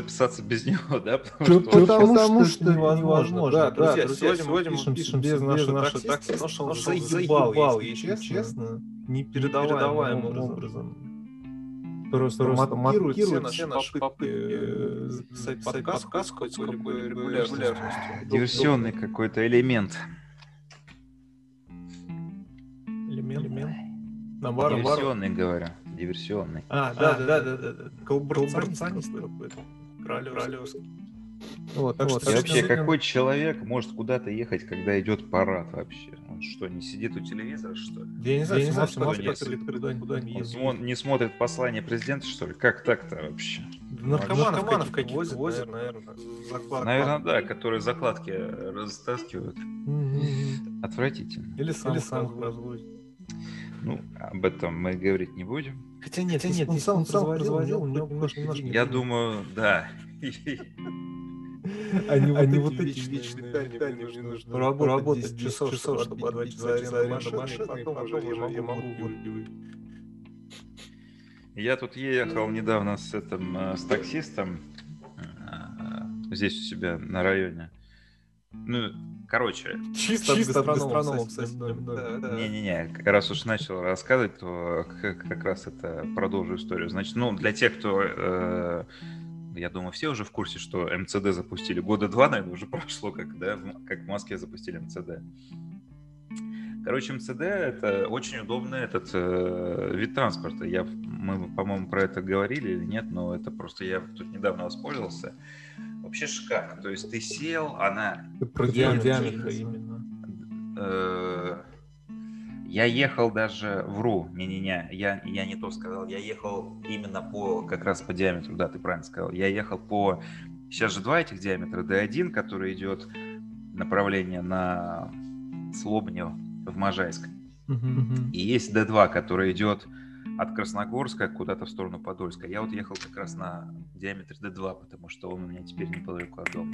записаться без него, да? Потому, что, потому, Потому что, что невозможно. Да, Да, друзья, друзья, сегодня, мы пишем, без нашего нашего такси, потому что он заебал, если честно, непередаваемым образом. образом. Просто, просто маркирует все наши, наши попытки э, записать подкаст, подкаст хоть с какой регулярностью. Диверсионный какой-то элемент. Элемент, элемент. Наоборот, Диверсионный, говорю. Диверсионный. А, да, да, да, да, да. Колбурцанист какой-то. Королевский. Вот, так Вот, что и вообще, какой человек может куда-то ехать, когда идет парад вообще? Он что, не сидит у телевизора, что ли? Я не знаю, Я не знаю, что Москва есть. или куда-нибудь куда Он ездит. смо- не смотрит послание президента, что ли? Как так-то вообще? Наркоманов, Наркоманов каких возят, возят, наверное. заклад- Наверное, да, которые закладки растаскивают. Отвратительно. Или сам, сам разводит. Ну, об этом мы говорить не будем. Хотя нет, нет, он сам разводил, у него немножко немножко Я думаю, да. Они, они вот эти вечные питания, мне нужно работать 10 часов, часов чтобы отводить за аренду машины, и потом уже я могу выпивать. Я тут ехал недавно с этим, э, с таксистом э, здесь у себя на районе. Ну, короче, Чисто, Чисто гастронома, кстати. кстати, Да, да. Не-не-не, как раз уж начал рассказывать, то как, как раз это продолжу историю. Значит, ну, для тех, кто, э, я думаю, все уже в курсе, что МЦД запустили. Года два, наверное, уже прошло, как, да, как в Москве запустили МЦД. Короче, МЦД — это очень удобный этот э, вид транспорта. Я, мы, по-моему, про это говорили или нет, но это просто я тут недавно воспользовался. Вообще шикарно. То есть ты сел, она Ты Про диаметр именно. Э, Я ехал даже, вру, не-не-не, я, я не то сказал, я ехал именно по, как раз по диаметру, да, ты правильно сказал, я ехал по, сейчас же два этих диаметра, D1, который идет направление на Слобню в Можайск, Мгм. и есть D2, который идет от Красногорска куда-то в сторону Подольска. Я вот ехал как раз на диаметре D2, потому что он у меня теперь неподалеку от дома.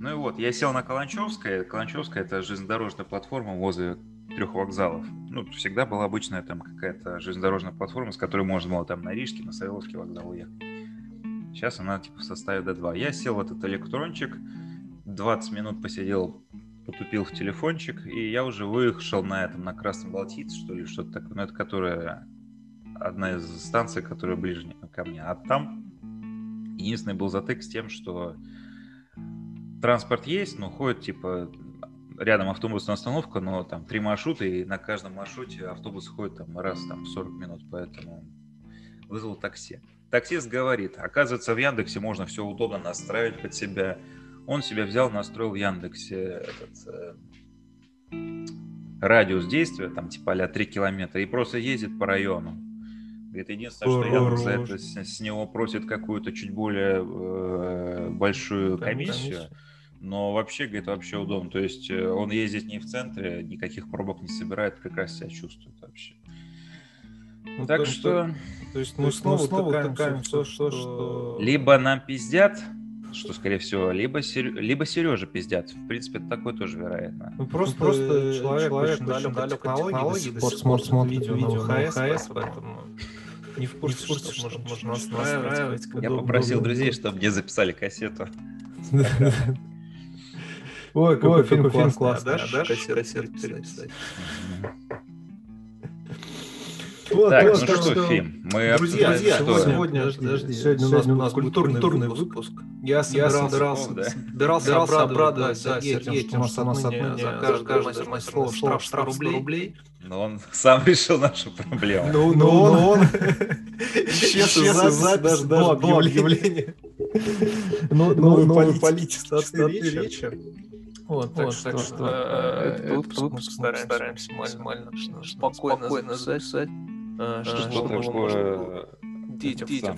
Ну и вот, я сел на Каланчевское. Каланчевская — это железнодорожная платформа возле трех вокзалов. Ну, всегда была обычная там какая-то железнодорожная платформа, с которой можно было там на Рижский, на Савеловский вокзал уехать. Сейчас она типа в составе D2. Я сел в этот электрончик, 20 минут посидел, потупил в телефончик, и я уже выехал на этом, на Красном Балтийце, что ли, что-то такое. Ну, это которая одна из станций, которая ближе ко мне. А там единственный был затык с тем, что транспорт есть, но ходит типа рядом автобусная остановка, но там три маршрута, и на каждом маршруте автобус ходит там раз там в 40 минут, поэтому вызвал такси. Таксист говорит, оказывается, в Яндексе можно все удобно настраивать под себя. Он себя взял, настроил в Яндексе этот, э, радиус действия, там типа а 3 километра, и просто ездит по району. Говорит, единственное, что Яндекс за это с, с него просит какую-то чуть более э, большую комиссию. Но вообще, говорит, вообще удобно. То есть э, он ездит не в центре, никаких пробок не собирает, прекрасно себя чувствует вообще. Ну, так то, что То есть мы снова тыкаем все, что, что... либо нам пиздят, что скорее всего, либо, Сер... либо Сережа пиздят. В принципе, это такое тоже вероятно. Ну, просто, просто человек, человек очень далек от технологий, до сих пор смотрит видео на ВХС, поэтому не в курсе, что, что можно, можно настраивать. Я попросил друзей, чтобы мне записали кассету. Ой, какой фильм классный, да? Кассету писать. Вот, так, вот, ну что, что, фильм? Мы друзья, друзья что? сегодня, подожди, подожди, сегодня, сегодня у нас культурный, культурный выпуск. Я собирался, собирался, да? собирался обрадовать да, Сергея, тем, что у нас отныне за каждое мастер слово штраф 100 рублей. Но он сам решил нашу проблему. Ну, ну он исчез из записи до объявления. Ну, новый политический речи. Вот, так, вот, что, так что э, этот выпуск, выпуск мы стараемся максимально спокойно, спокойно записать, что, что такое детям, детям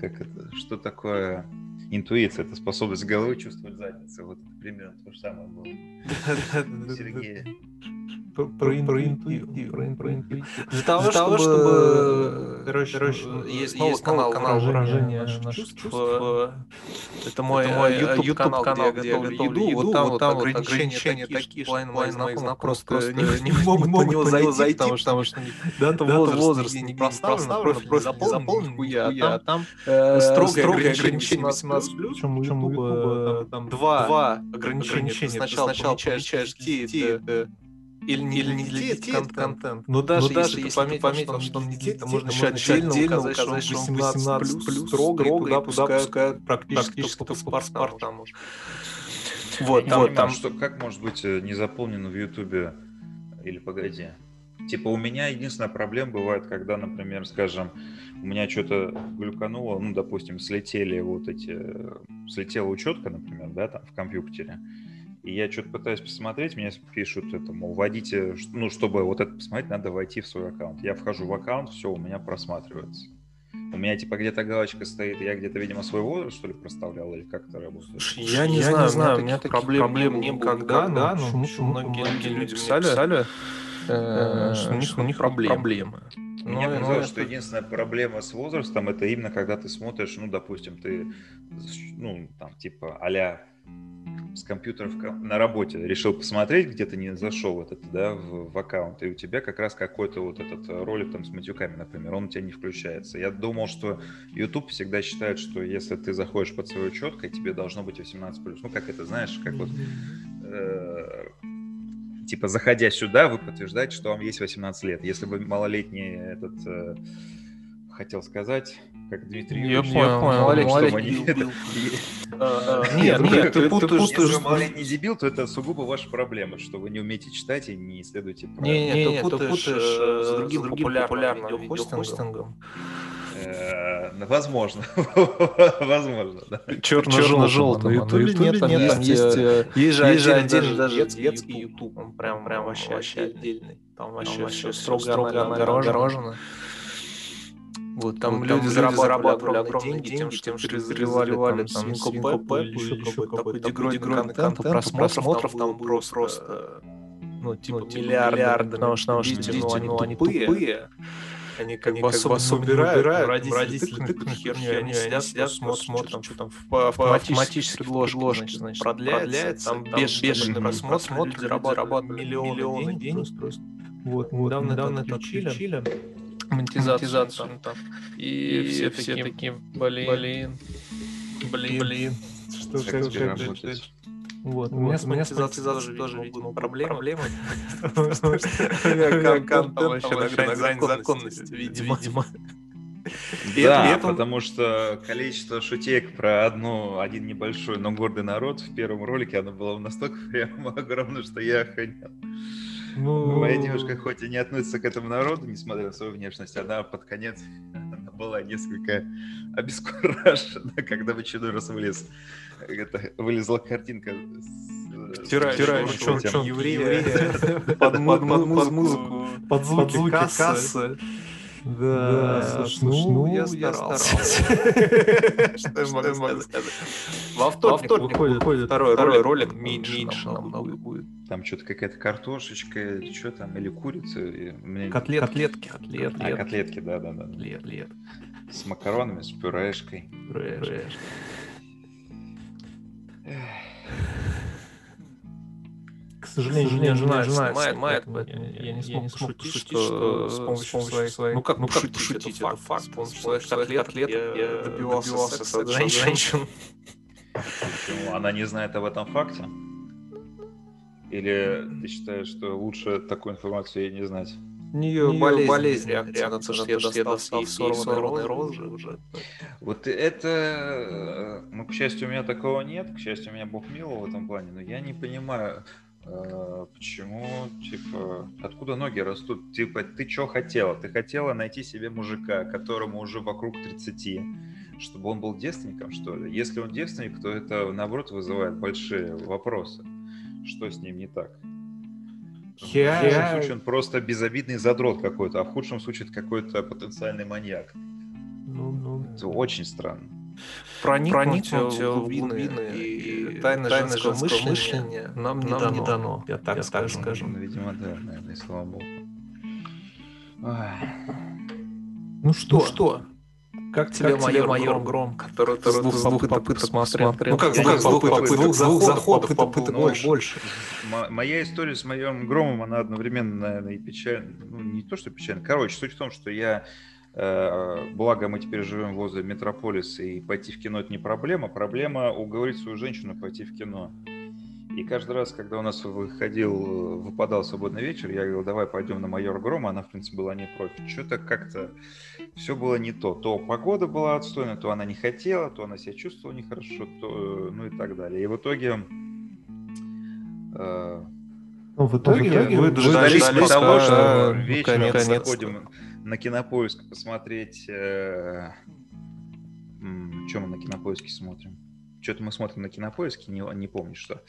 как это, что такое интуиция, это способность головы чувствовать задницу. Вот это примерно то же самое было. Сергей. Про, про, про интуитив. Про, про интуитив. Для того, Для того чтобы, чтобы... Короче, короче есть, есть канал, канал выражения наших чувств. чувств. Это мой, это мой YouTube, YouTube канал, канал, где я готовлю еду. Вот там вот, там вот ограничения такие, что половина моих знакомых просто не, не могут на него зайти, потому что, что да, там возраст не проставлен, профиль заполнен, а там строгое ограничение 18+. Причем у YouTube там два ограничения. Сначала получаешь детей, или не, или не для детей этот контент. Но даже, Но даже если, ты пометил, что он не детей, то можно еще отдельно указать, что он 18 плюс, строго, и туда пускают практически кто там уже. Вот, там, понимаю, там... что как может быть э, не заполнено в Ютубе или погоди. Типа у меня единственная проблема бывает, когда, например, скажем, у меня что-то глюкануло, ну, допустим, слетели вот эти, слетела учетка, например, да, там в компьютере, и я что-то пытаюсь посмотреть, мне пишут это, мол, вводите, ну, чтобы вот это посмотреть, надо войти в свой аккаунт. Я вхожу в аккаунт, все, у меня просматривается. У меня типа где-то галочка стоит, я где-то, видимо, свой возраст, что ли, проставлял, или как это работает? Я не я знаю, не знаю, у меня таких проблем, проблем не было никогда, да, но почему многие, многие люди писали, писали э, что у них, у них проблемы. проблемы. Мне ну, казалось, что единственная проблема с возрастом, это именно когда ты смотришь, ну, допустим, ты, ну, там, типа, а с компьютеров на работе решил посмотреть, где то не зашел этот, да, в, в аккаунт, и у тебя как раз какой-то вот этот ролик там с матюками, например, он у тебя не включается. Я думал, что YouTube всегда считает, что если ты заходишь под свою четкой, тебе должно быть 18+. Ну, как это, знаешь, как вот... Э, типа, заходя сюда, вы подтверждаете, что вам есть 18 лет. Если вы малолетний этот... Э, хотел сказать, как Дмитрий Я понял, понял. Малолетний Нет, нет, ты путаешь. Если малолетний дебил, то это сугубо ваша проблема, что вы не умеете читать и не исследуете. Не, не, ты путаешь э, с другим популярным видеохостингом. Э, возможно, возможно, да. Черно-желтый. На Ютубе нет, там есть, есть, э, же отдельный даже детский Ютуб, он прям, прям вообще отдельный. Там вообще все строго огорожено. Вот, там вот, люди, там зарабатывали, огромные деньги, тем, что разливали там свинку Пеппу или еще какой-то дегрой контента, просмотров там просто, просто ну, типа, ну, миллиарды, миллиарды, потому что, потому что дети, ну, они тупые, они как бы особо убирают, родители, родители тыкают херню, они сидят, сидят, смотрят, что там автоматически ложки, значит, продляется, там бешеный просмотр, люди зарабатывают миллионы денег, вот, недавно это отключили, монетизацию. И, и все, все такие, блин, блин, блин, блин. Что, как, как, как, как, вот. У меня с монетизацией тоже, видимо, проблемы. Проблемы. Контент вообще на грани законности, видимо. Да, потому что количество шутек про одну, один небольшой, но гордый народ в первом ролике, оно было настолько прям огромное, что я охренел. Ну... Моя девушка хоть и не относится к этому народу, несмотря на свою внешность, она под конец она была несколько обескуражена, когда в очередной раз вылез, это, вылезла картинка Втираешь, втираешь, что, еврея. Под, музыку, под звуки, звуки кассы. Да, да слушай, ну, ну я старался. Что я могу сказать? Во вторник выходит второй ролик, меньше намного будет. Там что-то какая-то картошечка, что там, или курица. Котлетки. Котлетки. А, котлетки, да-да-да. Котлет. С макаронами, с пюрешкой. Пюрешкой. Сожалению, сожалению жена, жена снимает, снимает я, я не смог, я не смог пошутить, что с помощью, с помощью своих... Ну как, ну как пошутить, это факт. С помощью своих котлет я добивался секса от женщин. Почему? Она не знает об этом факте? Или ты считаешь, что лучше такую информацию ей не знать? У нее болезнь, болезнь реакция на то, что я достал ей сорванные розы уже. Вот это, ну, к счастью, у меня такого нет, к счастью, у меня Бог мило в этом плане, но я не понимаю, Э, почему, типа, откуда ноги растут? Типа, ты что хотела? Ты хотела найти себе мужика, которому уже вокруг 30, чтобы он был девственником, что ли? Если он девственник, то это, наоборот, вызывает большие вопросы. Что с ним не так? Я... В лучшем случае он просто безобидный задрот какой-то, а в худшем случае это какой-то потенциальный маньяк. Ну, ну... Это очень странно. Проникнуть, проникнуть в глубины, и, и тайны, тайны женского, женского мышления нам, не, нам дано. не дано. Я так, я скажу. так скажу. Ну, видимо, да, наверное, слава богу. Ну что? Ну что? Как тебе, как майор, майор Гром, который ты с двух попыток посмотрел? Ну как, с двух попыток, с двух заходов, попыток больше. больше. Моя история с майором Громом, она одновременно, наверное, и печальна. Ну, не то, что печальна. Короче, суть в том, что я Э, благо мы теперь живем возле метрополиса, и пойти в кино это не проблема. Проблема уговорить свою женщину пойти в кино. И каждый раз, когда у нас выходил, выпадал свободный вечер, я говорил, давай пойдем на майор Грома, она, в принципе, была не против. Что-то как-то все было не то. То погода была отстойная, то она не хотела, то она себя чувствовала нехорошо, то, ну и так далее. И в итоге... Э, ну, в итоге, в итоге вы дождались того, что вечером заходим на кинопоиск посмотреть... Э, что мы на кинопоиске смотрим? Что-то мы смотрим на кинопоиске, не, не помню что.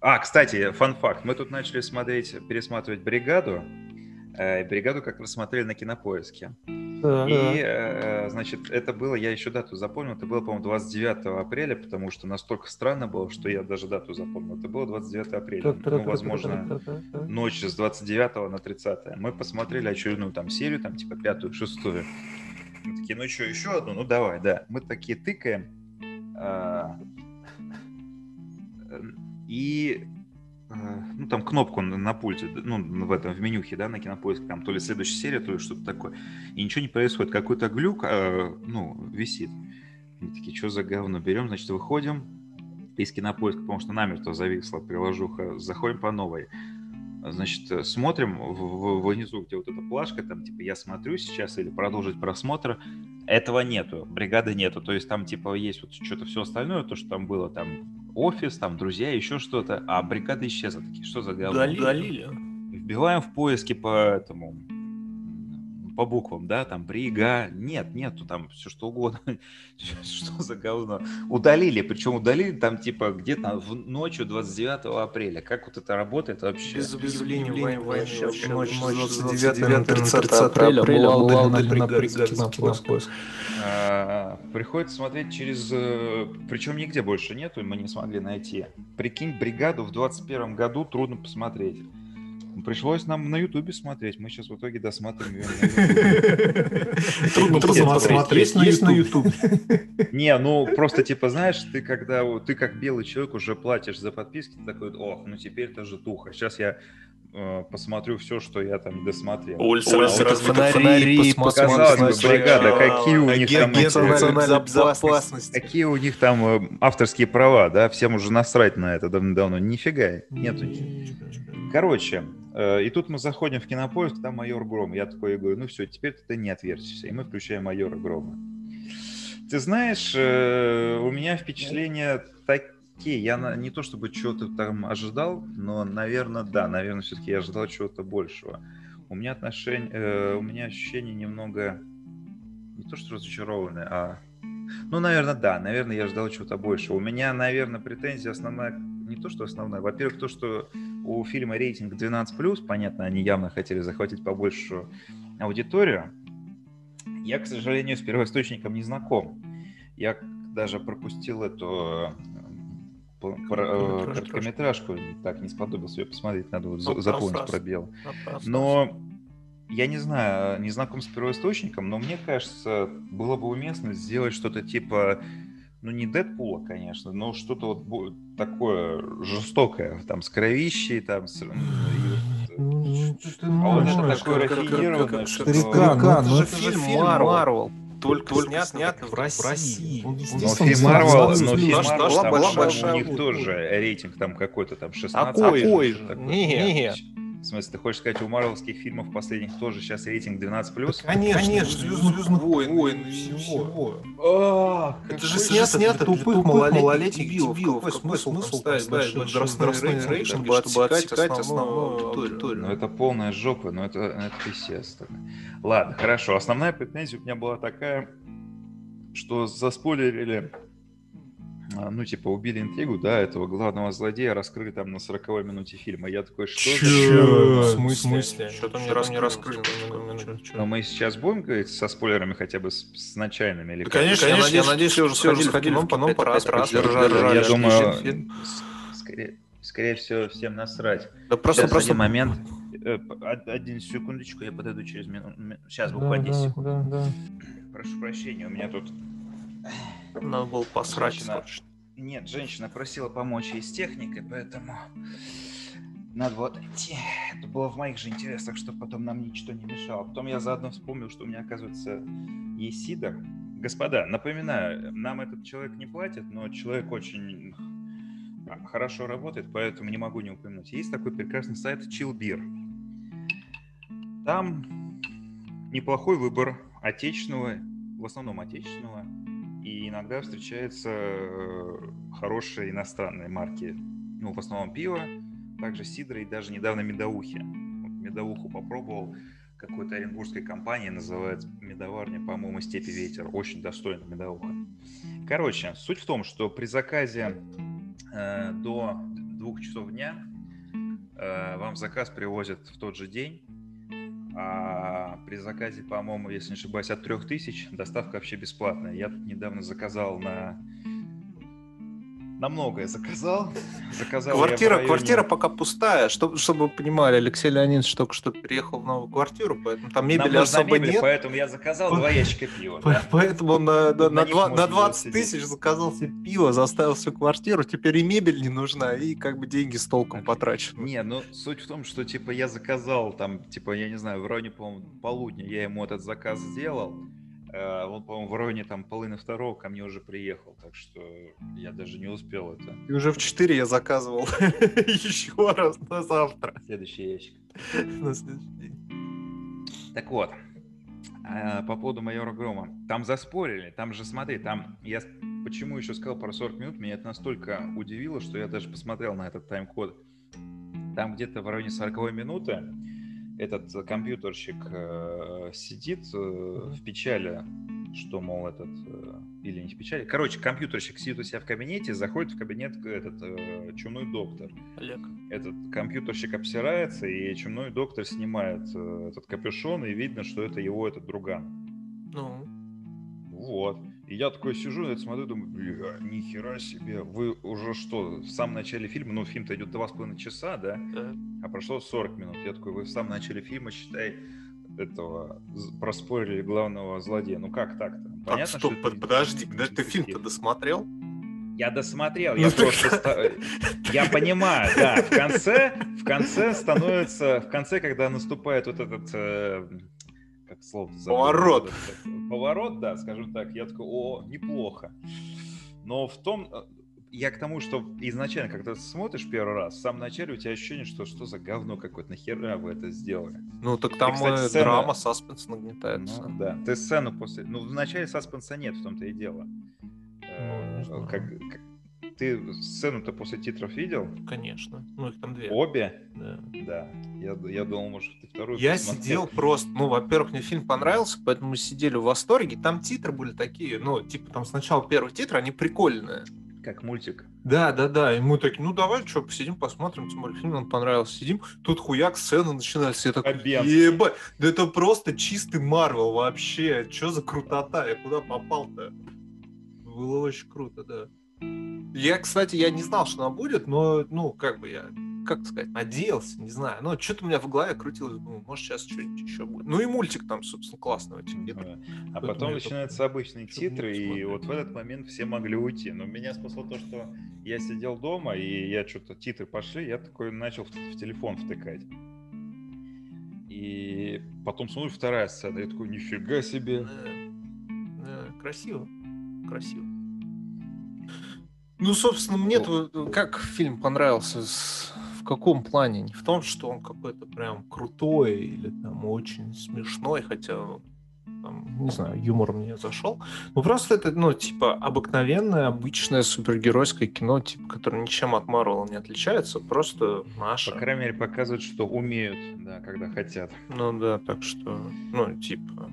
А, кстати, фан-факт. Мы тут начали смотреть, пересматривать «Бригаду». Э, «Бригаду» как раз смотрели на кинопоиске. Да, и, да. Э, значит, это было, я еще дату запомнил, это было, по-моему, 29 апреля, потому что настолько странно было, что я даже дату запомнил. Это было 29 апреля, ну, возможно, ночь с 29 на 30. Мы посмотрели очередную там серию, там типа пятую, шестую. Мы такие, ну что, еще одну? Ну давай, да. Мы такие тыкаем. А, и Э, ну, там кнопку на пульте, ну, в этом, в менюхе, да, на кинопоиск, там, то ли следующая серия, то ли что-то такое. И ничего не происходит, какой-то глюк, э, ну, висит. Мы такие, что за говно? Берем, значит, выходим из кинопоиска, потому что намертво зависла приложуха, заходим по новой. Значит, э, смотрим в, в, внизу, где вот эта плашка, там, типа, я смотрю сейчас или продолжить просмотр. Этого нету, бригады нету. То есть там, типа, есть вот что-то все остальное, то, что там было, там, офис, там друзья, еще что-то, а бригада исчезла. Такие, что за говно? Удалили. Вбиваем в поиске по этому по буквам, да, там брига, нет, нету там все что угодно, что за говно. Удалили, причем удалили там типа где-то в ночью 29 апреля. Как вот это работает вообще? Без объявления войны, вообще, ночь 29 30 апреля была удалена бригада кинопоиск. А, приходится смотреть через... Э, Причем нигде больше нету, мы не смогли найти. Прикинь, бригаду в 21 году трудно посмотреть. Пришлось нам на Ютубе смотреть. Мы сейчас в итоге досматриваем ее Трудно смотреть есть на Ютубе. Не, ну просто типа, знаешь, ты когда ты как белый человек уже платишь за подписки, ты такой, о, ну теперь это же туха. Сейчас я э, посмотрю все, что я там досмотрел. Улица, Улица фонари, показалось бы, бригада, какие у них там безопасность. Какие у них там э, авторские права, да, всем уже насрать на это давно. Нифига, нету. Короче, и тут мы заходим в кинопоиск, там майор Гром. Я такой говорю, ну все, теперь ты не отвертишься. И мы включаем майора Грома. Ты знаешь, э, у меня впечатления такие. Я не то чтобы чего-то там ожидал, но, наверное, да, наверное, все-таки я ожидал чего-то большего. У меня отношение, э, у меня ощущение немного не то что разочарованное, а ну, наверное, да, наверное, я ждал чего-то большего. У меня, наверное, претензия основная, не то что основная, во-первых, то, что у фильма рейтинг 12+, понятно, они явно хотели захватить побольше аудиторию. Я, к сожалению, с первоисточником не знаком. Я даже пропустил эту э, э, короткометражку, так не сподобился ее посмотреть, надо вот ну, заполнить пробел. Но я не знаю, не знаком с первоисточником, но мне кажется, было бы уместно сделать что-то типа ну не Дэдпула, конечно, но что-то вот такое жестокое, там с кровищей, там с... Ну, а вот это такое рафинированное, что... Ну это же фильм Марвел только, только снят, снят в России. Ну, фильм Марвел, но фильм Марвел, большая, у них тоже рейтинг там какой-то там 16. А какой же? Нет. В смысле, ты хочешь сказать, у марвелских фильмов последних тоже сейчас рейтинг 12+. Да, конечно, конечно, Звездных войн, войн всего. А, это же снято, снято тупых, тупых малолетних дебилов. Какой смысл ставить возрастные рейтинги, чтобы отсекать основную аудиторию? Ну, это полная жопа, но это, это естественно. Ладно, хорошо. Основная претензия у меня была такая, что заспойлерили ну, типа, убили интригу, да, этого главного злодея раскрыли там на 40 минуте фильма. Я такой, что Чё? В смысле? Что-то мне не раскрыли. Но мы сейчас будем говорить со спойлерами хотя бы с, с начальными? Или конечно, конечно, я надеюсь, все уже сходили, сходили в кино по раз, раз, Я думаю, скорее, скорее всего, всем насрать. Да просто, просто... один момент. Э, один секундочку, я подойду через минуту. Сейчас, буквально 10 секунд. Да, да. Прошу прощения, у меня тут надо было посрать. Женщина... Нет, женщина просила помочь ей с техникой, поэтому надо было отойти. Это было в моих же интересах, чтобы потом нам ничто не мешало. Потом я заодно вспомнил, что у меня, оказывается, есть сидор. Господа, напоминаю, нам этот человек не платит, но человек очень хорошо работает, поэтому не могу не упомянуть. Есть такой прекрасный сайт Chillbeer. Там неплохой выбор отечественного, в основном отечественного, и иногда встречаются э, хорошие иностранные марки. Ну, в основном пиво, также сидра и даже недавно медовухи. Вот медовуху попробовал какой-то оренбургской компании, называется медоварня, по-моему, «Степи ветер». Очень достойная медовуха. Короче, суть в том, что при заказе э, до двух часов дня э, вам заказ привозят в тот же день, а при заказе, по-моему, если не ошибаюсь, от 3000 доставка вообще бесплатная. Я тут недавно заказал на на многое заказал. заказал квартира, районе... квартира пока пустая. Чтобы, чтобы вы понимали, Алексей Леонидович только что переехал в новую квартиру, поэтому там мебели Нам особо мебель, нет. Поэтому я заказал два ящика пива. Поэтому на, на, на, 2, на 20 тысяч заказал себе пиво, заставил всю квартиру. Теперь и мебель не нужна, и как бы деньги с толком потрачены. Не, ну суть в том, что типа я заказал там, типа, я не знаю, в районе, по-моему, полудня я ему этот заказ сделал. Э, он, по-моему, в районе там половины второго ко мне уже приехал, так что я даже не успел это. И уже в 4 я заказывал еще раз на завтра. Следующий ящик. На следующий день. Так вот, э, по поводу майора Грома. Там заспорили, там же, смотри, там я почему еще сказал про 40 минут, меня это настолько удивило, что я даже посмотрел на этот тайм-код. Там где-то в районе 40 минуты этот компьютерщик э, сидит э, в печали, что, мол, этот, э, или не в печали. Короче, компьютерщик сидит у себя в кабинете, заходит в кабинет этот э, чумной доктор. Олег. Этот компьютерщик обсирается, и чумной доктор снимает э, этот капюшон, и видно, что это его этот друган. Ну. Вот. И я такой сижу, я смотрю, думаю, бля, нихера себе, вы уже что, в самом начале фильма, ну, фильм-то идет два с половиной часа, да? А прошло 40 минут. Я такой, вы в самом начале фильма, считай, этого проспорили главного злодея. Ну как так-то? Понятно, так, стоп, что подожди, подожди, ты фильм-то досмотрел? Я досмотрел, я ну, просто... Я понимаю, да, в конце, в конце становится, в конце, когда наступает вот этот э, слово Поворот. Поворот, да, скажем так. Я такой, о, неплохо. Но в том, э, я к тому, что изначально, когда ты смотришь первый раз, в самом начале у тебя ощущение, что что за говно какое-то, нахера вы это сделали. Ну, так там и, кстати, сцена... драма, саспенс нагнетается. Ну, да, ты сцену после... Ну, в начале саспенса нет, в том-то и дело. Ну, как, как, ты сцену-то после титров видел? Конечно. Ну, их там две. Обе? Да. Да. Я, я думал, может, ты вторую Я посмотрел. сидел просто... Ну, во-первых, мне фильм понравился, поэтому мы сидели в восторге. Там титры были такие, ну, типа, там сначала первый титр, они прикольные. Как мультик. Да, да, да. И мы такие, ну давай, что, посидим, посмотрим, тем более фильм нам понравился. Сидим, тут хуяк, сцена начинается. Я такой, ебать, да это просто чистый Марвел вообще. Что за крутота? Я куда попал-то? Было очень круто, да. Я, кстати, я не знал, что она будет, но, ну, как бы я, как сказать, надеялся, не знаю. Но что-то у меня в голове крутилось, думаю, может, сейчас что-нибудь еще будет. Ну и мультик там, собственно, классный очень где А потом начинаются обычные титры, и вот в этот момент все могли уйти. Но меня спасло то, что я сидел дома, и я что-то, титры пошли, я такой начал в, в телефон втыкать. И потом смотрю, вторая сцена, я такой, нифига себе. красиво, красиво. Ну, собственно, мне как фильм понравился? В каком плане? Не в том, что он какой-то прям крутой или там очень смешной, хотя там, не знаю, юмор мне зашел. Ну, просто это, ну, типа, обыкновенное, обычное супергеройское кино, типа, которое ничем от Марвела не отличается, просто наше. По крайней мере, показывает, что умеют, да, когда хотят. Ну, да, так что, ну, типа,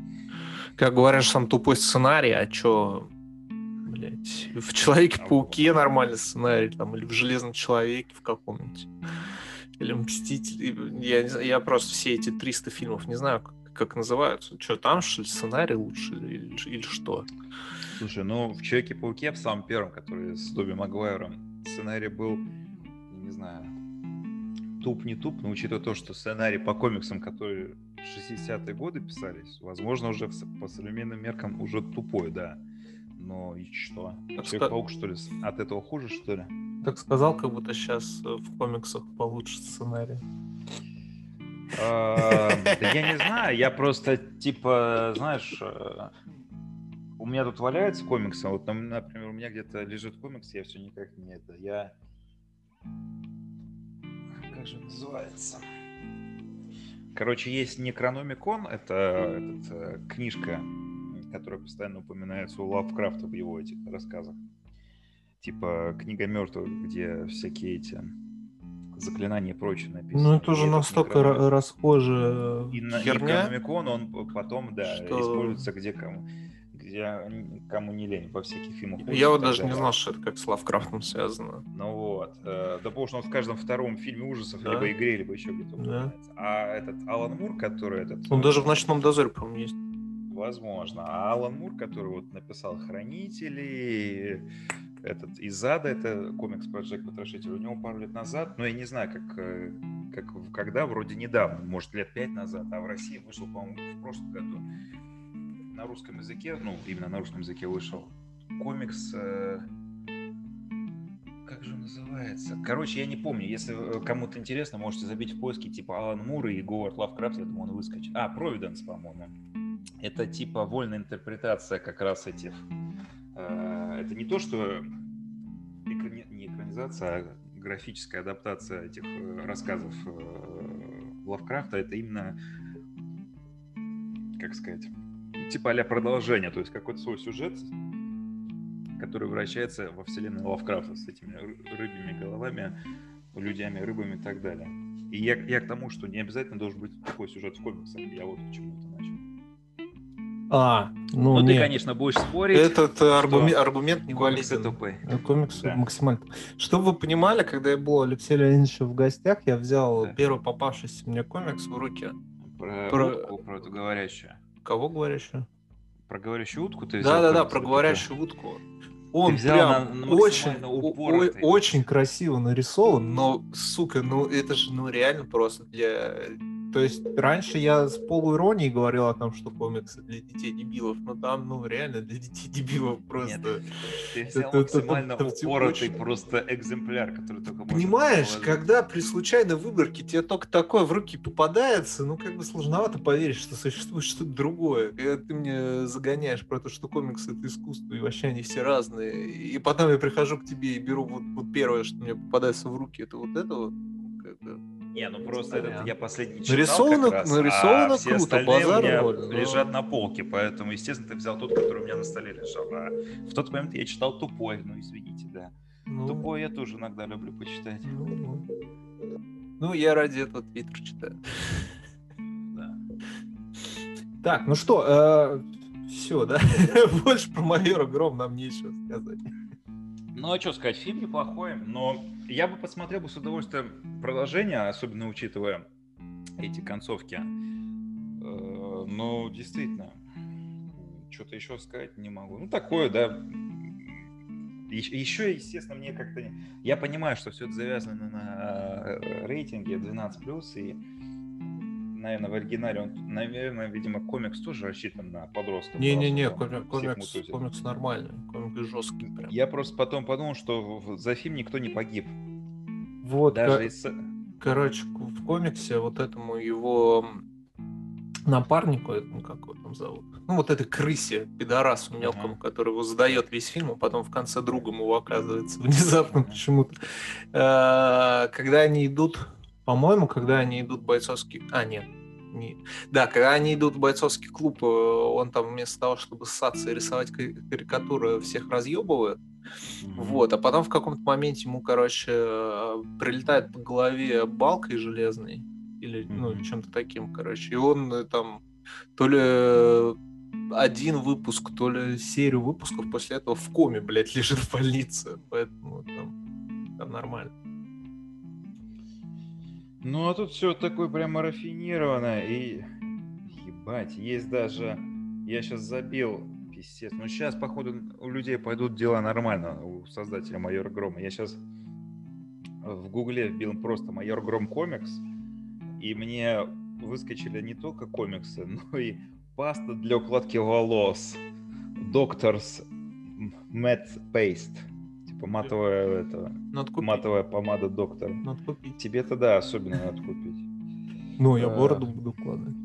как говоришь, сам тупой сценарий, а чё, блядь. В Человеке-пауке нормальный сценарий, там, или в Железном Человеке в каком-нибудь. Или Мститель. Я, я просто все эти 300 фильмов не знаю, как, как называются. Что, там, что ли, сценарий лучше или, или, или что? Слушай, ну, в Человеке-пауке, в самом первом, который с Тоби Магуайром, сценарий был, не знаю, туп не туп, но учитывая то, что сценарий по комиксам, которые в 60-е годы писались, возможно, уже по современным меркам уже тупой, да. Но и что? Человек-паук, что ли, от этого хуже, что ли? Так сказал, как будто сейчас э, в комиксах получше сценарий. А, я не знаю, я просто, типа, знаешь, э, у меня тут валяются комиксы, вот, например, у меня где-то лежит комикс, я все никак не это, я как же называется? Короче, есть Некрономикон, это этот, э, книжка, которая постоянно упоминается у Лавкрафта в его этих рассказах. Типа книга мертвых, где всякие эти заклинания и прочее написано. Ну, это уже настолько некрономик... расхоже И на Некрономикон он потом, да, что... используется где кому я кому не лень, во всяких фильмах. Я вот даже не знал, что это как с Лавкрафтом связано. Ну вот. Э, да потому что он в каждом втором фильме ужасов да? либо игре, либо еще где-то да. А этот Алан Мур, который этот... Он даже в «Ночном дозоре», по-моему, есть. Возможно. А Алан Мур, который вот написал «Хранители», этот из ада, это комикс про Джека Потрошителя, у него пару лет назад, но я не знаю, как, э, как когда, вроде недавно, может, лет пять назад, а в России вышел, по-моему, в прошлом году на русском языке, ну, именно на русском языке вышел комикс... Э, как же он называется? Короче, я не помню. Если э, кому-то интересно, можете забить в поиске типа Алан Мур и Говард Лавкрафт, я думаю, он выскочит. А, Провиденс, по-моему. Это типа вольная интерпретация как раз этих... Э, это не то, что экрани... не экранизация, а графическая адаптация этих э, рассказов э, Лавкрафта. Это именно, как сказать типа а продолжение, то есть какой-то свой сюжет, который вращается во вселенной Лавкрафта с этими рыбьими головами, людьми, рыбами и так далее. И я, я к тому, что не обязательно должен быть такой сюжет в комиксах. Я вот к чему-то начал. А, ну, ну ты, конечно, будешь спорить. Этот аргумент, аргумент не комиксы тупые. Комикс да. максимально. Чтобы вы понимали, когда я был у Алексея Леонидовича в гостях, я взял да. первый попавшийся мне комикс в руки. Про, про... утку, про эту говорящую. Кого говорящую? Про говорящую утку ты взял? Да-да-да, про говорящую утку. Он взял прям на, на очень, очень красиво нарисован, но, сука, ну это же ну реально просто для то есть раньше я с полуиронией говорил о том, что комиксы для детей дебилов, но там, ну, реально для детей дебилов просто... Нет, ты взял это, максимально это, упоротый очень... просто экземпляр, который только Понимаешь, когда при случайной выборке тебе только такое в руки попадается, ну, как бы сложновато поверить, что существует что-то другое. Когда ты мне загоняешь про то, что комиксы — это искусство, и вообще они все разные, и потом я прихожу к тебе и беру вот, вот первое, что мне попадается в руки, это вот это вот, как бы не, ну просто этот я последний читал нарисовано, как раз, нарисовано а все круто, остальные базар у меня роль, но... лежат на полке, поэтому, естественно, ты взял тот, который у меня на столе лежал. А в тот момент я читал тупой, ну извините, да. Ну... Тупой я тоже иногда люблю почитать. Ну, ну. ну я ради этого твиттер читаю. Да. Так, ну что, э, все, да? Больше про майора Гром нам нечего сказать. Ну, а что сказать, фильм неплохой, но я бы посмотрел бы с удовольствием продолжение, особенно учитывая эти концовки. Э, но действительно, что-то еще сказать не могу. Ну, такое, да. Еще, естественно, мне как-то... Я понимаю, что все это завязано на э, рейтинге 12+, и наверное, в оригинале он, наверное, видимо, комикс тоже рассчитан на подростков. Не-не-не, комикс, комикс, комикс нормальный, комикс жесткий прям. Я просто потом подумал, что за фильм никто не погиб. Вот, Даже кор... из... короче, в комиксе вот этому его напарнику, этому как его там зовут, ну вот этой крысе, пидорасу мелкому, uh-huh. который его задает весь фильм, а потом в конце другом его оказывается внезапно почему-то. Э, когда они идут по-моему, когда они идут в бойцовский... А, нет. Не... Да, когда они идут в бойцовский клуб, э, он там вместо того, чтобы ссаться и рисовать карикатуры, всех разъебывает. Mm-hmm. Вот, а потом в каком-то моменте ему, короче, э, прилетает по голове балкой железной или, mm-hmm. ну, чем-то таким, короче, и он э, там то ли один выпуск, то ли серию выпусков после этого в коме, блядь, лежит в больнице. Поэтому там, там нормально. Ну, а тут все такое прямо рафинированное. И, ебать, есть даже... Я сейчас забил, писец. Ну, сейчас, походу, у людей пойдут дела нормально, у создателя Майора Грома. Я сейчас в Гугле вбил просто Майор Гром комикс, и мне выскочили не только комиксы, но и паста для укладки волос. Докторс Matte Paste. Типа матовая, это, матовая помада доктора. Надо купить. Тебе-то да, особенно надо купить. Ну, я бороду буду укладывать,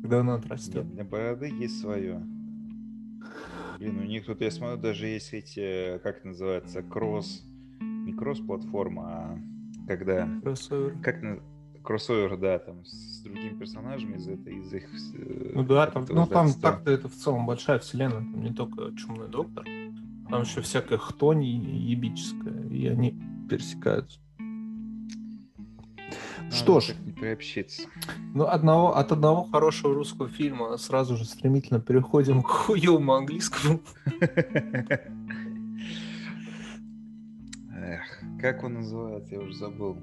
когда она отрастет. Для бороды есть свое. Блин, у них тут, я смотрю, даже есть эти, как это называется, кросс, не кросс-платформа, а когда... Кроссовер. Как кроссовер, да, там с другими персонажами из этой, из их. Э, ну да, там, ну там так-то это в целом большая вселенная, там не только чумной доктор, там еще всякая хтонь ебическая, и они пересекаются. Что ж, не приобщиться. Ну, одного, от одного хорошего русского фильма сразу же стремительно переходим к хуевому английскому. Эх, как он называется, я уже забыл.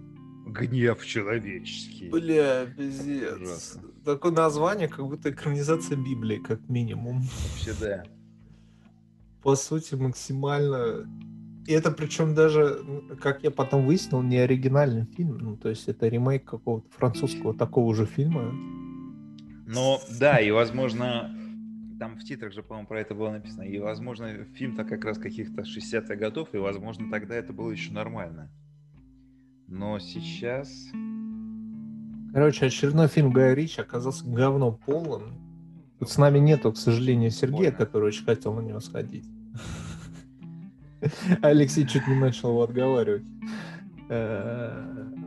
Гнев человеческий. Бля, пиздец. Ужасно. Такое название, как будто экранизация Библии, как минимум. Вообще, да. По сути, максимально... И это причем даже, как я потом выяснил, не оригинальный фильм. Ну, то есть это ремейк какого-то французского такого же фильма. Ну, да, и, возможно, там в титрах же, по-моему, про это было написано. И, возможно, фильм-то как раз каких-то 60-х годов, и, возможно, тогда это было еще нормально. Но сейчас... Короче, очередной фильм Гая Ричи оказался говно полным. Тут с нами нету, к сожалению, Сергея, который очень хотел на него сходить. Алексей чуть не начал его отговаривать.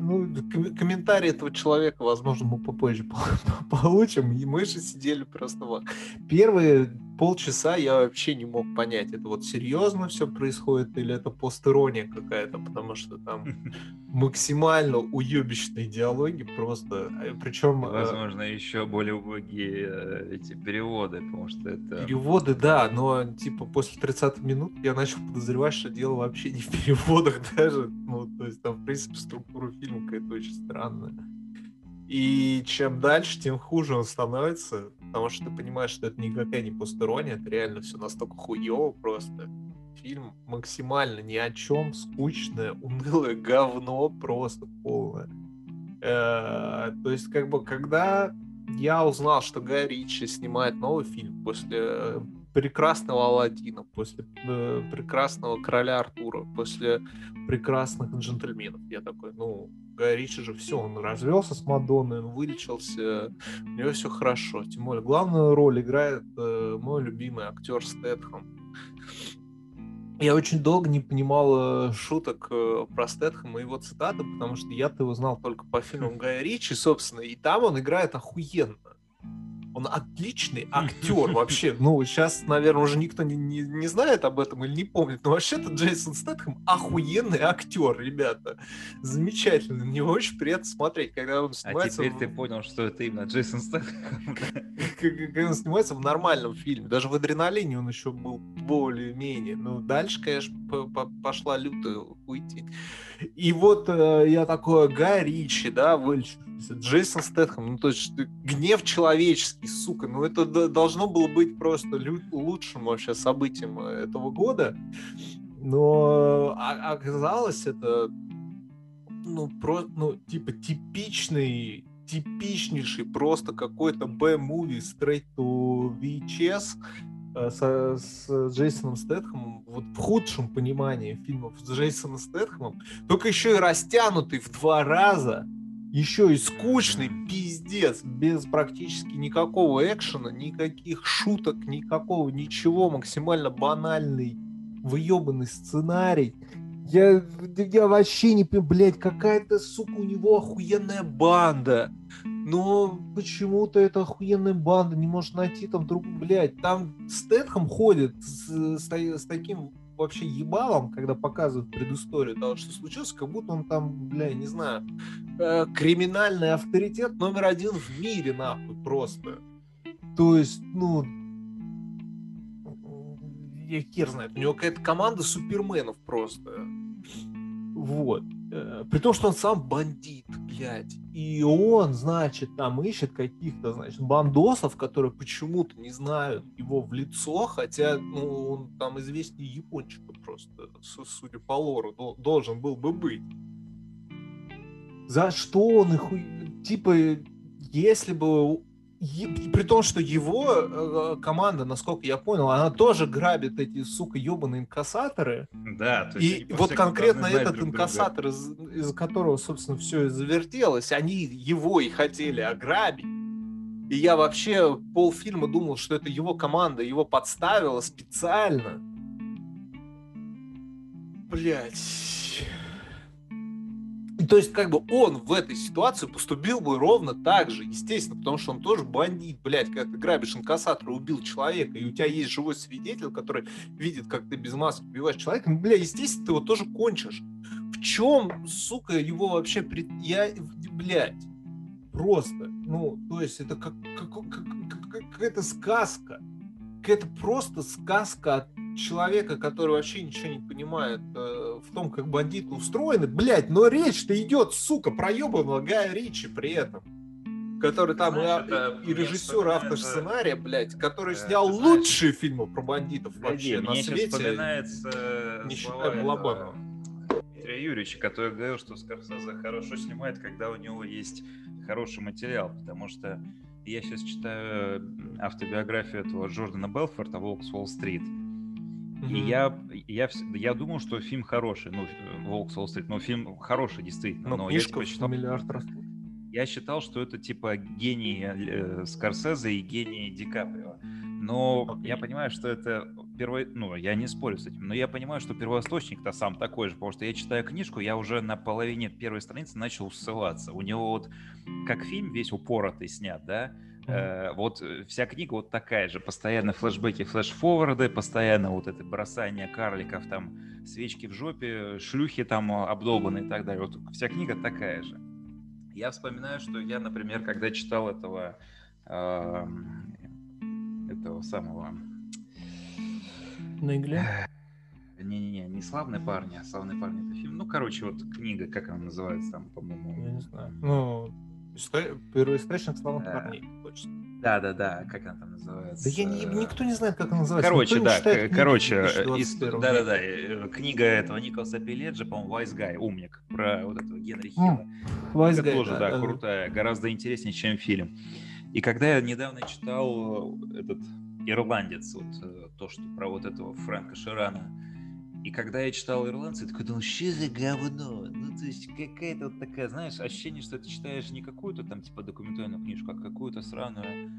Э, ну, комментарий этого человека, возможно, мы попозже получим. И мы же сидели просто вот. Первые полчаса я вообще не мог понять, это вот серьезно все происходит или это постерония какая-то, потому что там максимально уебищные диалоги просто, а, причем... Э, возможно, еще более убогие э, эти переводы, потому что это... Переводы, да, но типа после 30 минут я начал подозревать, что дело вообще не в переводах даже, ну, то есть там, в принципе, структура фильма какая-то очень странная. И чем дальше, тем хуже он становится, потому что ты понимаешь, что это никакая не постерония, это реально все настолько хуево просто. Фильм максимально ни о чем, скучное, унылое говно просто полное. Э, то есть, как бы, когда я узнал, что Гай Ричи снимает новый фильм после прекрасного Алладина, после э, прекрасного короля Артура, после прекрасных джентльменов. Я такой, ну, Ричи же все, он развелся с Мадонной, он вылечился, у него все хорошо. Тем более, главную роль играет э, мой любимый актер Стэтхэм. Я очень долго не понимал э, шуток э, про Стэтхэма и его цитаты, потому что я-то его знал только по фильмам Гая Ричи, собственно, и там он играет охуенно. Он отличный актер вообще. Ну, сейчас, наверное, уже никто не, не, не знает об этом или не помнит. Но вообще-то Джейсон Стэтхэм охуенный актер, ребята. Замечательный. Мне очень приятно смотреть, когда он а снимается... А теперь в... ты понял, что это именно Джейсон Стэтхэм. Когда он снимается в нормальном фильме. Даже в «Адреналине» он еще был более-менее. Но дальше, конечно, пошла лютая уйти. И вот э, я такой, Гай Ричи, да, вылечу Джейсон Стэтхэм, ну то есть гнев человеческий, сука, ну это должно было быть просто лучшим вообще событием э, этого года, но а, оказалось это ну просто, ну типа типичный типичнейший просто какой-то B-movie straight to VHS э, с, с Джейсоном Стэтхэмом, вот в худшем понимании фильмов с Джейсоном Стэтхэмом, только еще и растянутый в два раза, еще и скучный пиздец, без практически никакого экшена, никаких шуток, никакого ничего, максимально банальный, выебанный сценарий. Я, я вообще не понимаю, блядь, какая-то, сука, у него охуенная банда. Но почему-то эта охуенная банда не может найти там друг, блядь, там Стэтхэм ходит с, с, с таким вообще ебалом, когда показывают предысторию того, что случилось, как будто он там, бля, не знаю, э, криминальный авторитет номер один в мире, нахуй, просто. То есть, ну, я хер знает, у него какая-то команда суперменов просто. Вот. Э, при том, что он сам бандит, блядь. И он, значит, там ищет каких-то, значит, бандосов, которые почему-то не знают его в лицо, хотя, ну, он там известнее япончика просто, судя по лору, должен был бы быть. За что он их... Типа, если бы при том, что его э, команда, насколько я понял, она тоже грабит эти, сука, ебаные инкассаторы. Да, то есть И вот конкретно этот инкассатор, из, из которого, собственно, все и завертелось, они его и хотели ограбить. И я вообще полфильма думал, что это его команда, его подставила специально. Блять. То есть, как бы он в этой ситуации поступил бы ровно так же, естественно, потому что он тоже бандит, блядь, как ты грабишь инкассатора, убил человека, и у тебя есть живой свидетель, который видит, как ты без маски убиваешь человека, ну, бля, естественно, ты его тоже кончишь. В чем, сука, его вообще... Пред... Я, блядь, просто, ну, то есть это как, как, как, как какая-то сказка. Какая-то просто сказка от человека, который вообще ничего не понимает э, в том, как бандиты устроены, блядь, но речь-то идет, сука, про ебаного Гая Ричи при этом. Который там знаешь, и, это, и режиссер, автор сценария, блядь, который э, снял знаешь, лучшие фильмы про бандитов вообще на свете. вспоминается не считая Балабанова. Дмитрия Юрьевича, который говорил, что Скорсезе хорошо снимает, когда у него есть хороший материал, потому что я сейчас читаю автобиографию этого Джордана Белфорта «Волк с Уолл-стрит», и я, я, я думал, что фильм хороший, ну, «Волк с Уолл-стрит», но фильм хороший, действительно. Но, но книжка я, считал, миллиард раз. Я считал, что это типа гений э, Скорсезе и гений Ди Каприо. Но okay. я понимаю, что это первый, ну, я не спорю с этим, но я понимаю, что первоисточник-то сам такой же, потому что я читаю книжку, я уже на половине первой страницы начал ссылаться. У него вот как фильм весь упоротый снят, да, Э, вот э, вся книга вот такая же, постоянно флешбеки, флешфорварды, постоянно вот это бросание карликов, там свечки в жопе, шлюхи там обдолбаны и так далее. Вот вся книга такая же. Я вспоминаю, что я, например, когда читал этого э, этого самого на игле? Не-не-не, не славные парни, а славные парни это фильм. Ну, короче, вот книга, как она называется там, по-моему. Я не знаю. Ну, Первоисточник славных парней, точно. Да, да, да, как она там называется? Да я не, никто не знает, как она называется. Короче, да, короче, из, да, да, да, э, книга этого Николаса Пеледжа, по-моему, Wise Guy, умник, про вот этого Генри Хилла. Wise Guy, тоже, да, да, крутая, гораздо интереснее, чем фильм. И когда я недавно читал этот «Ирландец», вот э, то, что про вот этого Фрэнка Ширана, и когда я читал «Ирландца», я такой думал, что за говно? Ну, то есть какая-то вот такая, знаешь, ощущение, что ты читаешь не какую-то там типа документальную книжку, а какую-то сраную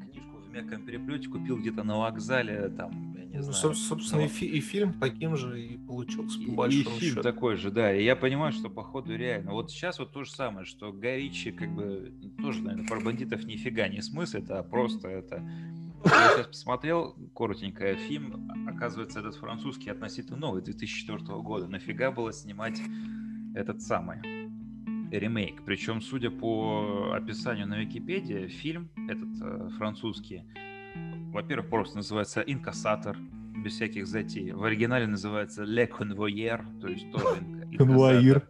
книжку в мягком переплете купил где-то на вокзале, там, я не ну, знаю. Собственно, но... и, фи- и фильм таким же и получился, по и, и фильм счету. такой же, да. И я понимаю, что походу реально. Вот сейчас вот то же самое, что Горичи как бы тоже, наверное, про бандитов нифига не смыслит, а просто это я сейчас посмотрел коротенько фильм. Оказывается, этот французский относительно новый, 2004 года. Нафига было снимать этот самый ремейк? Причем, судя по описанию на Википедии, фильм этот э, французский, во-первых, просто называется «Инкассатор», без всяких затей. В оригинале называется «Le Convoyeur», то есть тоже Конвоир.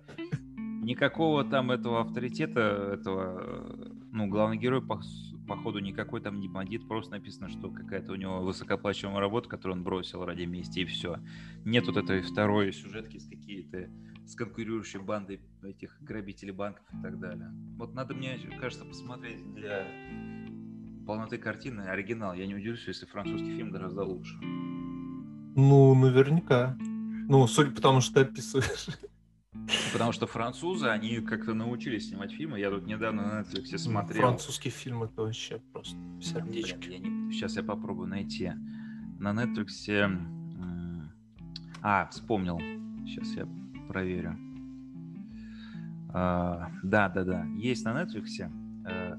Никакого там этого авторитета, этого, ну, главный герой, по походу никакой там не бандит, просто написано, что какая-то у него высокооплачиваемая работа, которую он бросил ради мести, и все. Нет вот этой второй сюжетки с какие-то с конкурирующей бандой этих грабителей банков и так далее. Вот надо мне, кажется, посмотреть для полноты картины оригинал. Я не удивлюсь, если французский фильм гораздо лучше. Ну, наверняка. Ну, судя по тому, что ты описываешь. Потому что французы, они как-то научились снимать фильмы. Я тут недавно на Netflix смотрел. Французский фильм это вообще просто сердечко. Блин, я не... Сейчас я попробую найти. На Netflix... А, вспомнил. Сейчас я проверю. А, да, да, да. Есть на Netflix. А,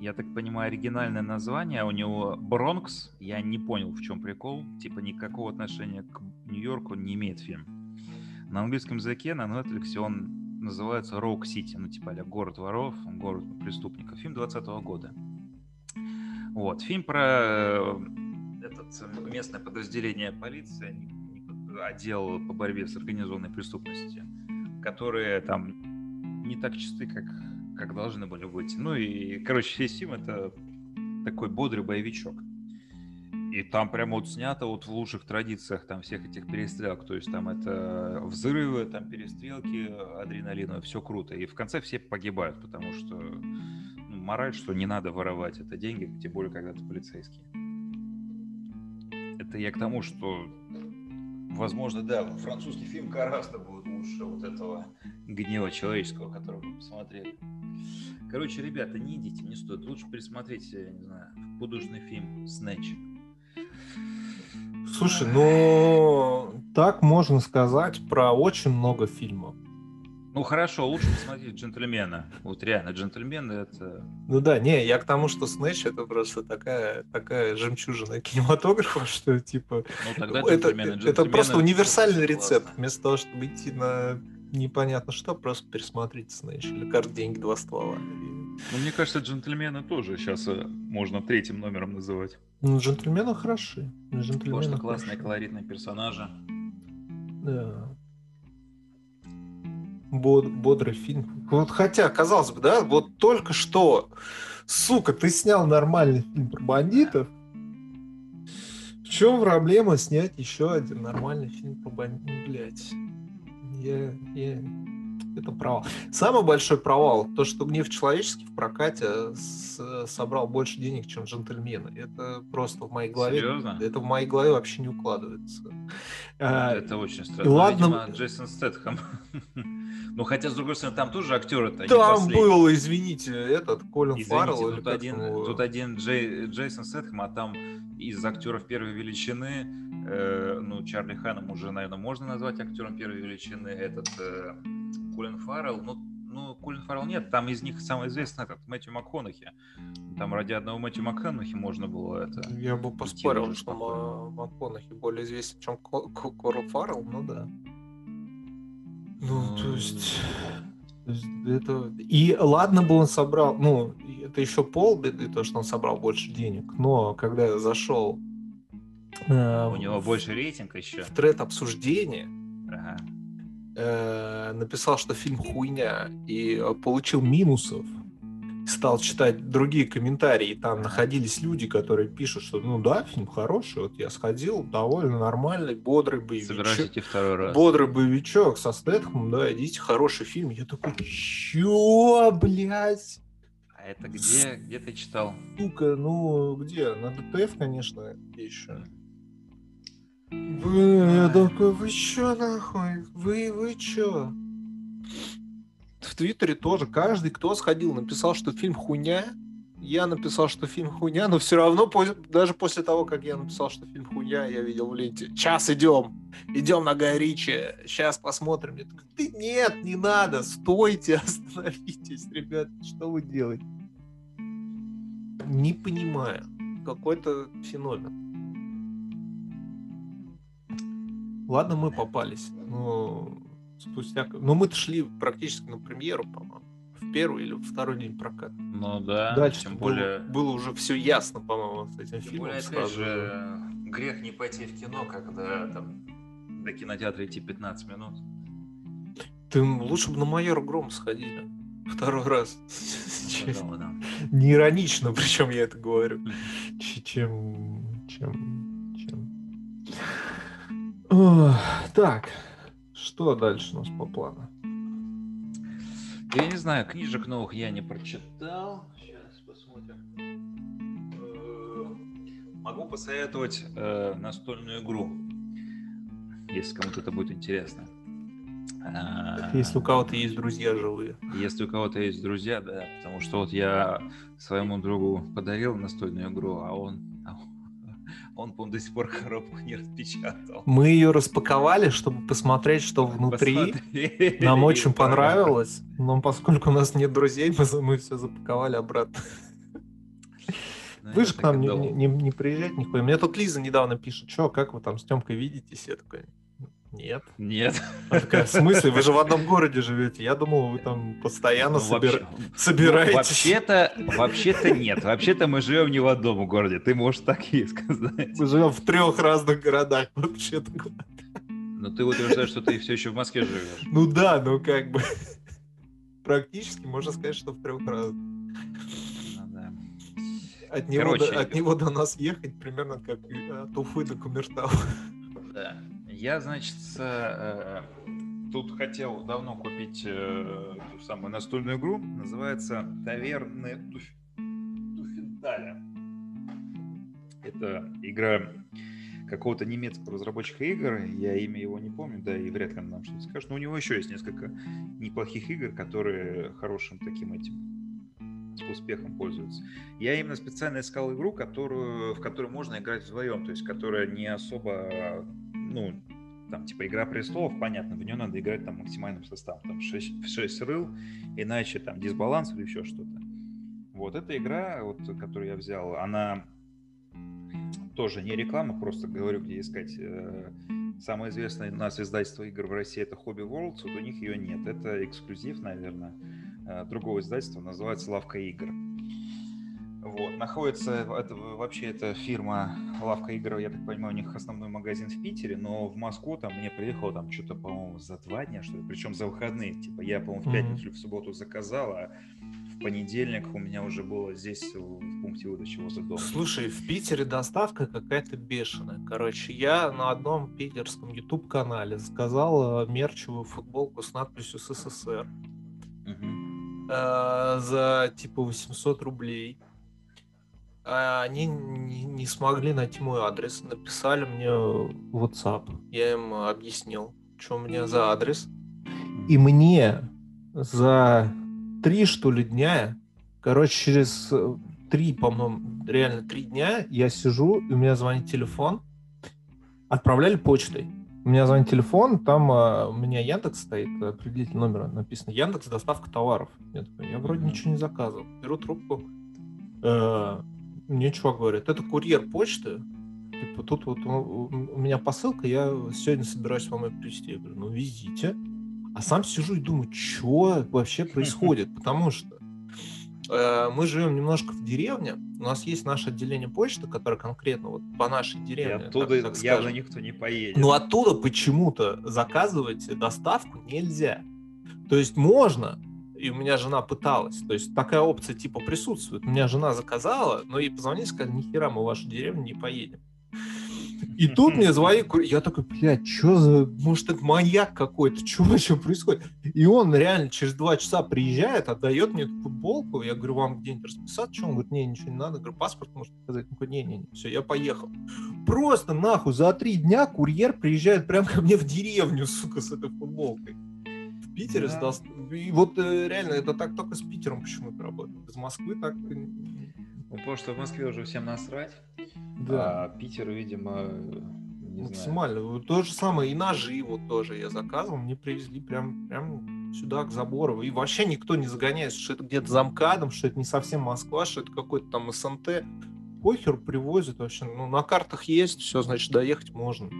я так понимаю, оригинальное название у него Бронкс. Я не понял, в чем прикол. Типа никакого отношения к Нью-Йорку не имеет фильм. На английском языке на Netflix он называется Роук Сити, ну типа а город воров, город преступников. Фильм 20 года. Вот, фильм про... Э, этот местное подразделение полиции, отдел по борьбе с организованной преступностью, которые там не так чисты, как, как должны были быть. Ну и, короче, весь фильм это такой бодрый боевичок. И там прямо вот снято вот в лучших традициях там всех этих перестрелок. То есть там это взрывы, там перестрелки, адреналиновые, все круто. И в конце все погибают, потому что ну, мораль, что не надо воровать это деньги, тем более когда ты полицейский. Это я к тому, что возможно, да, французский фильм гораздо будет лучше вот этого гнева человеческого, который мы посмотрели. Короче, ребята, не идите, не стоит. Лучше пересмотрите, я не знаю, художественный фильм «Снэч». Слушай, ну так можно сказать про очень много фильмов. Ну хорошо, лучше посмотреть джентльмена. Вот реально, джентльмены это. Ну да, не, я к тому, что Снэч это просто такая, такая жемчужина кинематографа, что типа. Ну тогда джентльмены. Это, это просто универсальный рецепт. Классно. Вместо того, чтобы идти на непонятно что, просто пересмотреть Снэч или карт деньги два ствола. Ну, мне кажется, джентльмены тоже сейчас э, можно третьим номером называть. Ну, джентльмены хороши. Джентльмены Потому что классные, колоритные персонажи. Да bod, бодрый фильм. Вот хотя, казалось бы, да, вот только что, сука, ты снял нормальный фильм про бандитов. В чем проблема снять еще один нормальный фильм про бандитов, блядь? Я, я, это провал. Самый большой провал, то, что «Гнев человеческий» в прокате с, собрал больше денег, чем «Джентльмены». Это просто в моей голове... Серьезно? Это в моей голове вообще не укладывается. А, это а, очень странно. Ладно... Видимо, Джейсон Стэтхэм. ну, хотя, с другой стороны, там тоже актеры-то Там был, извините, этот Колин извините, Фаррелл. Тут один, тут один Джей, Джейсон Стэтхэм, а там из актеров первой величины э, ну, Чарли Ханом уже, наверное, можно назвать актером первой величины. Этот э, Колин Фаррелл, ну, ну, Колин Фаррелл нет, там из них самый известный этот Мэтью МакКонахи. Там ради одного Мэтью МакКонахи можно было это... Я бы поспорил, что МакКонахи более известен, чем Колин Фаррелл, ну да. Ну, то есть... Это... И ладно бы он собрал, ну, это еще полбеды, то, что он собрал больше денег, но когда я зашел... Э, У него больше рейтинг еще. В тред обсуждения, ага э, написал, что фильм хуйня, и э, получил минусов, стал читать другие комментарии, и там находились люди, которые пишут, что ну да, фильм хороший, вот я сходил, довольно нормальный, бодрый боевичок. Второй раз. Бодрый боевичок со Стэтхом, да, идите, хороший фильм. Я такой, чё, блядь? А это где, где ты читал? Сука, ну где? На ДТФ, конечно, еще. Вы, я такой, вы чё нахуй? Вы, вы чё? В Твиттере тоже каждый, кто сходил, написал, что фильм хуйня. Я написал, что фильм хуйня, но все равно, даже после того, как я написал, что фильм хуйня, я видел в ленте. Час идем, идем на Гай сейчас посмотрим. Я такой, ты нет, не надо, стойте, остановитесь, ребят, что вы делаете? Не понимаю. Какой-то феномен. Ладно, мы попались. Но спустя... Но мы шли практически на премьеру, по-моему. В первый или второй день проката. Ну да, Дальше тем более... Было, было уже все ясно, по-моему, с этим тем фильмом. Более, опять же, грех не пойти в кино, когда там до кинотеатра идти 15 минут. Ты лучше бы на майор Гром сходили. Второй раз. Не иронично, причем я это говорю. Чем... Чем... Так, что дальше у нас по плану? Я не знаю, книжек новых я не прочитал. Сейчас посмотрим. Э, могу посоветовать э, настольную игру, если кому-то это будет интересно. А, если у кого-то есть друзья живые. Если у кого-то есть друзья, да. Потому что вот я своему другу подарил настольную игру, а он он, по до сих пор коробку не распечатал. Мы ее распаковали, чтобы посмотреть, что внутри. Посмотри. Нам очень понравилось. Но поскольку у нас нет друзей, мы, все запаковали обратно. Ну, вы же к нам не, не, не приезжать нихуя. Мне тут Лиза недавно пишет, что, как вы там с Тёмкой видитесь? Я такой, Нет. Нет. Такая, в смысле? Вы же в одном городе живете. Я думал, вы там постоянно ну, собира... вообще... собираетесь. Ну, вообще-то, вообще-то нет. Вообще-то мы живем не в одном городе. Ты можешь так и сказать. Мы живем в трех разных городах, вообще-то. Но ты утверждаешь, что ты все еще в Москве живешь. Ну да, ну как бы практически можно сказать, что в трех разных. От него, Короче, до, от него до нас ехать примерно как от Уфы до Кумертау. Да. Я, значит, э, тут хотел давно купить э, ту самую настольную игру. Называется Таверны Туф... Туфенталя. Это игра какого-то немецкого разработчика игр. Я имя его не помню, да, и вряд ли он нам что-то скажет. Но у него еще есть несколько неплохих игр, которые хорошим таким этим успехом пользуются. Я именно специально искал игру, которую, в которую можно играть вдвоем, то есть которая не особо, ну, там, типа, Игра престолов, понятно, в нее надо играть там максимальным составом, там, 6, 6 рыл, иначе там дисбаланс или еще что-то. Вот эта игра, вот, которую я взял, она тоже не реклама, просто говорю, где искать. Э, самое известное у нас издательство игр в России это Hobby Worlds, вот у них ее нет. Это эксклюзив, наверное. Э, другого издательства, называется «Лавка игр». Вот. Находится, это, вообще эта фирма «Лавка игр», я так понимаю, у них основной магазин в Питере, но в Москву там мне приехало там что-то, по-моему, за два дня, что ли, причем за выходные. Типа я, по-моему, в пятницу или в субботу заказал, а в понедельник у меня уже было здесь в пункте выдачи возле дома. Слушай, в Питере доставка какая-то бешеная. Короче, я на одном питерском YouTube-канале заказал э, мерчевую футболку с надписью «СССР». Э, за типа 800 рублей. А они не, не смогли найти мой адрес, написали мне в WhatsApp. Я им объяснил, что у меня за адрес. И мне за три, что ли, дня, короче, через три, по-моему, реально три дня я сижу, и у меня звонит телефон, отправляли почтой. У меня звонит телефон, там а, у меня Яндекс стоит, определитель номера написано Яндекс доставка товаров. Я, такой, я вроде ничего не заказывал. Беру трубку, э, мне чувак говорит, это курьер почты, типа тут вот у, меня посылка, я сегодня собираюсь вам ее привезти. Я говорю, ну везите. А сам сижу и думаю, что вообще происходит, потому что Э, мы живем немножко в деревне, у нас есть наше отделение почты, которое конкретно вот по нашей деревне. И оттуда так, так явно скажем. никто не поедет. Но оттуда почему-то заказывать доставку нельзя. То есть можно, и у меня жена пыталась, то есть такая опция типа присутствует. У меня жена заказала, но ей позвонили, сказали, нихера, мы в вашу деревню не поедем. И тут мне звонит, я такой, блядь, что за, может, это маньяк какой-то, что вообще происходит? И он реально через два часа приезжает, отдает мне эту футболку, я говорю, вам где-нибудь расписаться, что? Он говорит, не, ничего не надо, говорю, паспорт может показать? Он не-не-не, все, я поехал. Просто нахуй за три дня курьер приезжает прямо ко мне в деревню, сука, с этой футболкой. Питере да. сдаст. И вот э, реально, это так только с Питером почему-то работает. Из Москвы так ну, потому что в Москве уже всем насрать. Да. А Питер, видимо, не Максимально. Знаю. То же самое и ножи вот тоже я заказывал, мне привезли прям, прям сюда, к забору. И вообще никто не загоняет, что это где-то за МКАДом, что это не совсем Москва, что это какой-то там СНТ. Похер привозят вообще. Ну, на картах есть, все, значит, доехать можно.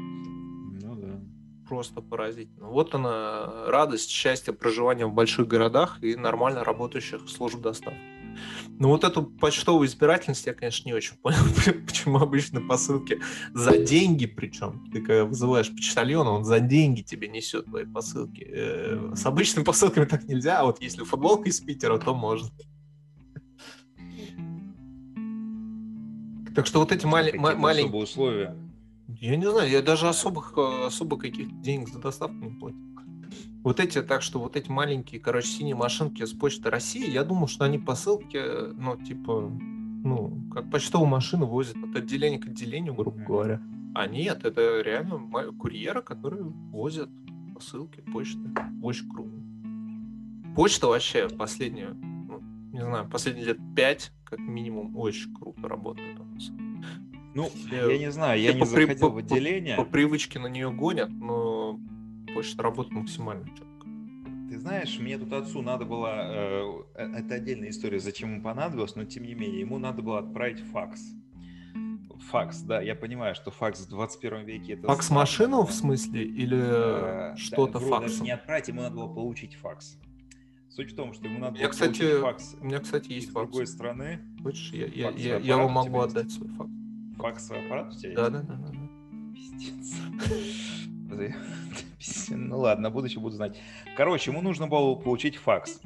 Просто поразительно. Вот она, радость, счастье проживания в больших городах и нормально работающих служб доставки. Ну вот эту почтовую избирательность я, конечно, не очень понял, почему обычно посылки за деньги, причем ты когда вызываешь почтальона, он за деньги тебе несет твои посылки. Э, с обычными посылками так нельзя, а вот если футболка из Питера, то можно. Так что вот эти маленькие условия. Я не знаю, я даже особых особо каких-то денег за доставку не платил. Вот эти, так что вот эти маленькие, короче, синие машинки с почты России, я думал, что они посылки, ну, типа, ну, как почтовую машину возят от отделения к отделению, грубо говоря. А нет, это реально курьеры, которые возят посылки, почты. Очень круто. Почта вообще последние, ну, не знаю, последние лет пять, как минимум, очень круто работает у нас. Ну, я, я не знаю, я не заходил по, в отделение. По, по привычке на нее гонят, но почта работает максимально четко. Ты знаешь, мне тут отцу надо было, э, э, это отдельная история, зачем ему понадобилось, но тем не менее, ему надо было отправить факс. факс, да, я понимаю, что факс в 21 веке это... Факс-машину в смысле или э, что-то да, факсом? не отправить, ему надо было получить факс. Суть в том, что ему надо было кстати, получить факс у меня, кстати, есть из факс. другой страны. Хочешь, я, я, я, я его могу отдать свой факс. Факсовый аппарат у тебя да, есть? Да, да, да. Пиздец. Ну ладно, будущее буду знать. Короче, ему нужно было получить факс.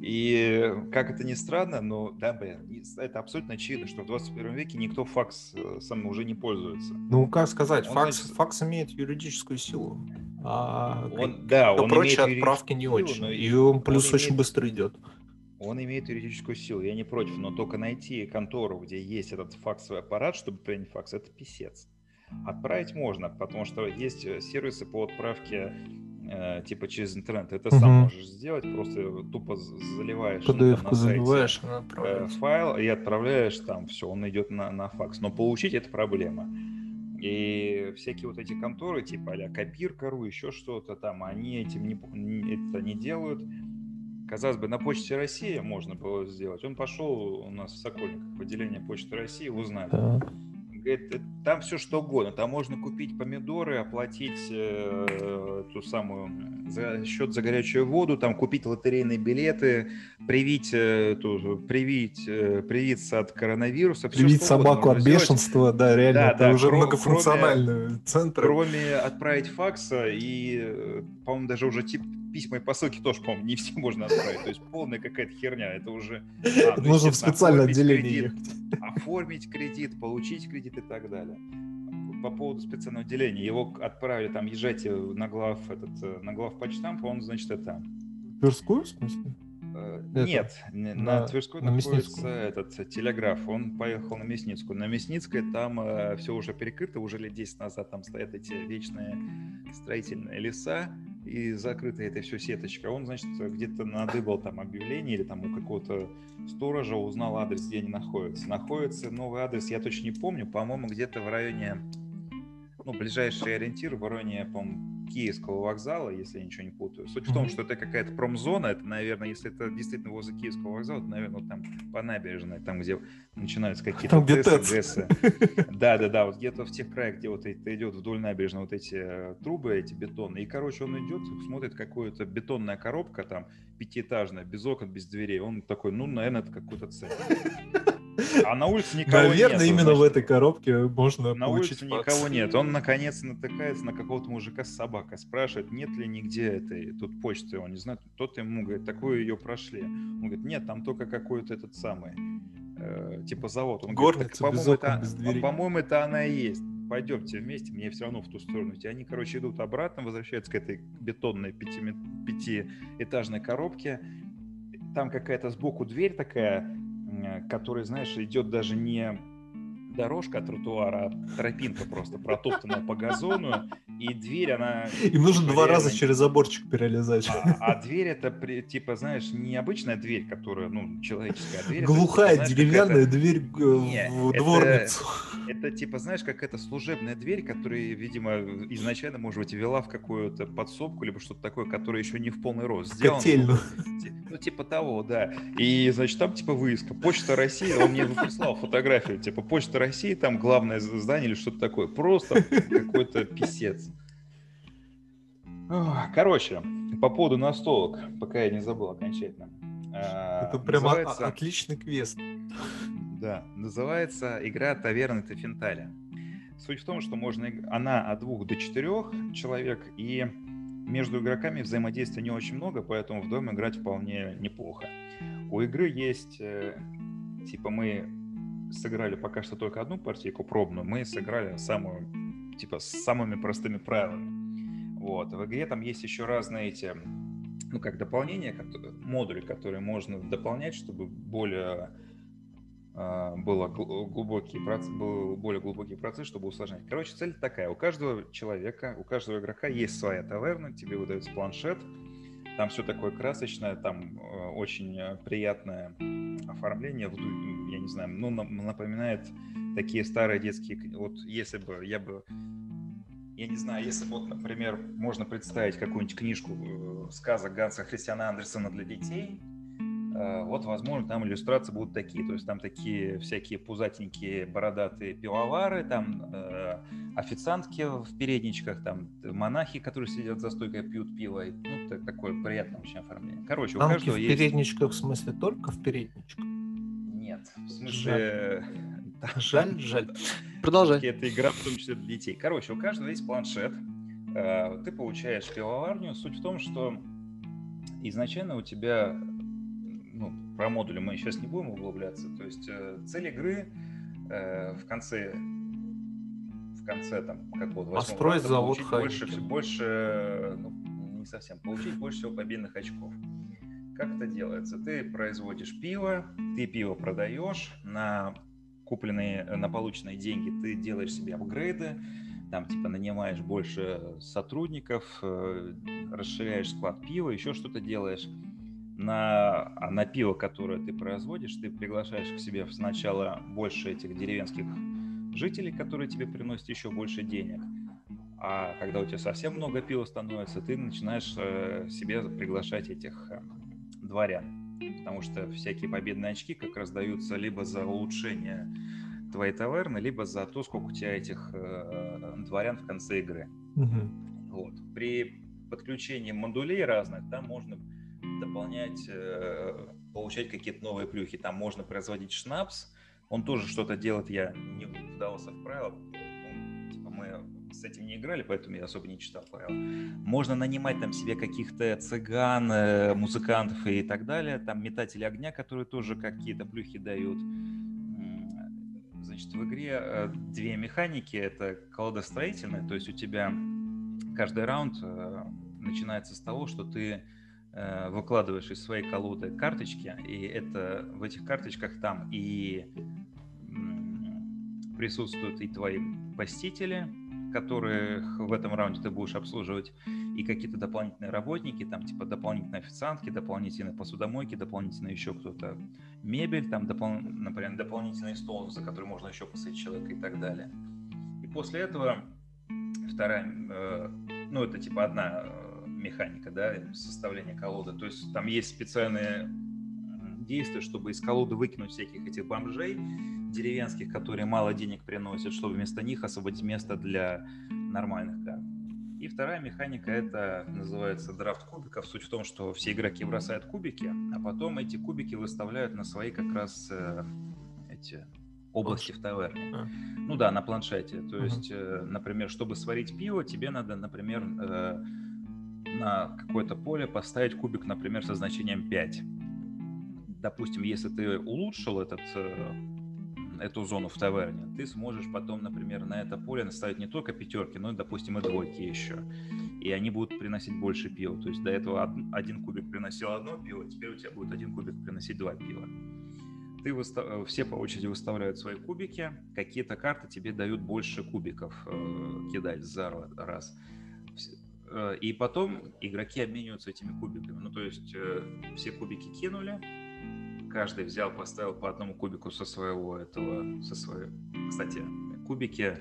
И как это ни странно, но да, блин, это абсолютно очевидно, что в 21 веке никто факс э, сам уже не пользуется. Ну, как сказать, факс, значит... факс имеет юридическую силу. А он, да, он прочие отправки не очень. И он плюс он очень имеет... быстро идет. Он имеет юридическую силу, я не против, но только найти контору, где есть этот факсовый аппарат, чтобы принять факс, это писец. Отправить можно, потому что есть э, сервисы по отправке э, типа через интернет. Это угу. сам можешь сделать, просто тупо заливаешь PDF на заливаешь, э, файл и отправляешь там, все, он идет на, на факс. Но получить это проблема. И всякие вот эти конторы, типа а копирка.ру, еще что-то там, они этим не, это не делают. Казалось бы, на Почте России можно было сделать. Он пошел у нас в Сокольниках в отделение Почты России, узнать. Да говорит, «Э, там все что угодно. Там можно купить помидоры, оплатить э, ту самую за, счет за горячую воду, там купить лотерейные билеты, привить, э, ту, привить, э, привиться от коронавируса. Привить собаку от бешенства, да, реально, да, это да, уже кроме, многофункциональный центр. Кроме отправить факса и, э, по-моему, даже уже тип письма и посылки тоже, по-моему, не все можно отправить. То есть полная какая-то херня. Это уже... А, ну, Нужно в специальное отделение кредит, Оформить кредит, получить кредит и так далее. По поводу специального отделения. Его отправили там, езжайте на глав, этот, э, на глав почтамп, он, значит, это... Тверскую, в смысле? Э, нет, на, на Тверской на находится этот телеграф. Он поехал на Мясницкую. На Мясницкой там э, все уже перекрыто, уже лет 10 назад там стоят эти вечные строительные леса и закрытая эта все сеточка. Он, значит, где-то надыбал там объявление или там у какого-то сторожа узнал адрес, где они находятся. Находится новый адрес, я точно не помню, по-моему, где-то в районе, ну, ближайший ориентир в районе, по-моему, Киевского вокзала, если я ничего не путаю. Суть в том, что это какая-то промзона, это, наверное, если это действительно возле Киевского вокзала, то, наверное, вот там по набережной, там, где начинаются какие-то ТЭСы, Да-да-да, вот где-то в тех краях, где вот это идет вдоль набережной вот эти э, трубы, эти бетонные. И, короче, он идет, смотрит, какую-то бетонная коробка там, пятиэтажная, без окон, без дверей. Он такой, ну, наверное, это какой-то цель. А на улице никого Наверное, нет. Наверное, именно значит, в этой коробке можно На улице никого нет. Он, наконец, натыкается на какого-то мужика с собакой. Спрашивает, нет ли нигде этой тут почты. Он не знает. Тот ему говорит, такую ее прошли. Он говорит, нет, там только какой-то этот самый, э, типа завод. Он говорит, по-моему, это, по-моему, это она и есть. Пойдемте вместе, мне все равно в ту сторону идти. Они, короче, идут обратно, возвращаются к этой бетонной пяти, пятиэтажной коробке. Там какая-то сбоку дверь такая, который, знаешь, идет даже не дорожка тротуара, а тропинка просто протоптанная по газону, и дверь, она... Им нужно два раза через заборчик перелезать. А, а дверь это, типа, знаешь, не обычная дверь, которая, ну, человеческая дверь. Глухая, это, типа, деревянная это... дверь Нет, в это, дворницу. Это, типа, знаешь, как это служебная дверь, которая, видимо, изначально, может быть, вела в какую-то подсобку, либо что-то такое, которое еще не в полный рост сделано. Котельную. Ну, типа того, да. И, значит, там, типа, вывеска. Почта России, он мне прислал фотографию, типа, Почта России, там главное здание или что-то такое. Просто какой-то писец. Короче, по поводу настолок, пока я не забыл окончательно. А, Это прям называется... отличный квест. Да, называется игра Таверны Тафенталя. Суть в том, что можно она от двух до четырех человек, и между игроками взаимодействия не очень много, поэтому в доме играть вполне неплохо. У игры есть, э, типа мы сыграли пока что только одну партийку пробную, мы сыграли самую, типа, с самыми простыми правилами. Вот. В игре там есть еще разные эти, ну, как дополнения, модули, которые можно дополнять, чтобы более Uh, было глубокий процесс, был более глубокий процесс, чтобы усложнять. Короче, цель такая: у каждого человека, у каждого игрока есть своя таверна, тебе выдается планшет, там все такое красочное, там э, очень э, приятное оформление, я не знаю, ну, напоминает такие старые детские... Вот если бы я бы... Я не знаю, если вот, например, можно представить какую-нибудь книжку э, сказок Ганса Христиана Андерсона для детей, вот, возможно, там иллюстрации будут такие. То есть там такие всякие пузатенькие бородатые пивовары, там э, официантки в передничках, там монахи, которые сидят за стойкой, пьют пиво. Ну, это такое приятное очень оформление. Короче, Танки у каждого в есть... передничках, в смысле, только в передничках? Нет, в смысле... Жаль, жаль. Продолжай. Это игра, в том числе для детей. Короче, у каждого есть планшет. Э, ты получаешь пивоварню. Суть в том, что изначально у тебя про модули мы сейчас не будем углубляться. То есть э, цель игры э, в конце в конце там какого-то построить завод больше, больше ну, не совсем получить больше всего победных очков. Как это делается? Ты производишь пиво, ты пиво продаешь на купленные, на полученные деньги, ты делаешь себе апгрейды, там типа нанимаешь больше сотрудников, э, расширяешь склад пива, еще что-то делаешь на, а на пиво, которое ты производишь, ты приглашаешь к себе сначала больше этих деревенских жителей, которые тебе приносят еще больше денег. А когда у тебя совсем много пива становится, ты начинаешь э, себе приглашать этих э, дворян. Потому что всякие победные очки как раз даются либо за улучшение твоей таверны, либо за то, сколько у тебя этих э, дворян в конце игры. Угу. Вот. При подключении модулей разных, там можно дополнять, э, получать какие-то новые плюхи. Там можно производить шнапс, он тоже что-то делает, я не вдавался в правила, ну, типа мы с этим не играли, поэтому я особо не читал правила. Можно нанимать там себе каких-то цыган, э, музыкантов и так далее, там метатели огня, которые тоже какие-то плюхи дают. Значит, в игре э, две механики, это колодостроительная, то есть у тебя каждый раунд начинается с того, что ты выкладываешь из своей колоды карточки, и это в этих карточках там и присутствуют и твои посетители, которых в этом раунде ты будешь обслуживать, и какие-то дополнительные работники, там типа дополнительные официантки, дополнительные посудомойки, дополнительно еще кто-то мебель, там, допол... например, дополнительный стол, за который можно еще посадить человека и так далее. И после этого вторая, э, ну это типа одна механика, да, составления колоды. То есть там есть специальные действия, чтобы из колоды выкинуть всяких этих бомжей деревенских, которые мало денег приносят, чтобы вместо них освободить место для нормальных карт. И вторая механика это называется драфт кубиков. Суть в том, что все игроки бросают кубики, а потом эти кубики выставляют на свои как раз э, эти области в таверне. А. Ну да, на планшете. То uh-huh. есть, э, например, чтобы сварить пиво, тебе надо, например, э, на какое-то поле поставить кубик, например, со значением 5. Допустим, если ты улучшил этот, э, эту зону в таверне, ты сможешь потом, например, на это поле наставить не только пятерки, но, допустим, и двойки еще. И они будут приносить больше пива. То есть до этого один кубик приносил одно пиво, теперь у тебя будет один кубик приносить два пива. Ты выстав... Э, все по очереди выставляют свои кубики, какие-то карты тебе дают больше кубиков э, кидать за раз и потом игроки обмениваются этими кубиками. Ну, то есть э, все кубики кинули, каждый взял, поставил по одному кубику со своего этого, со своей... Кстати, кубики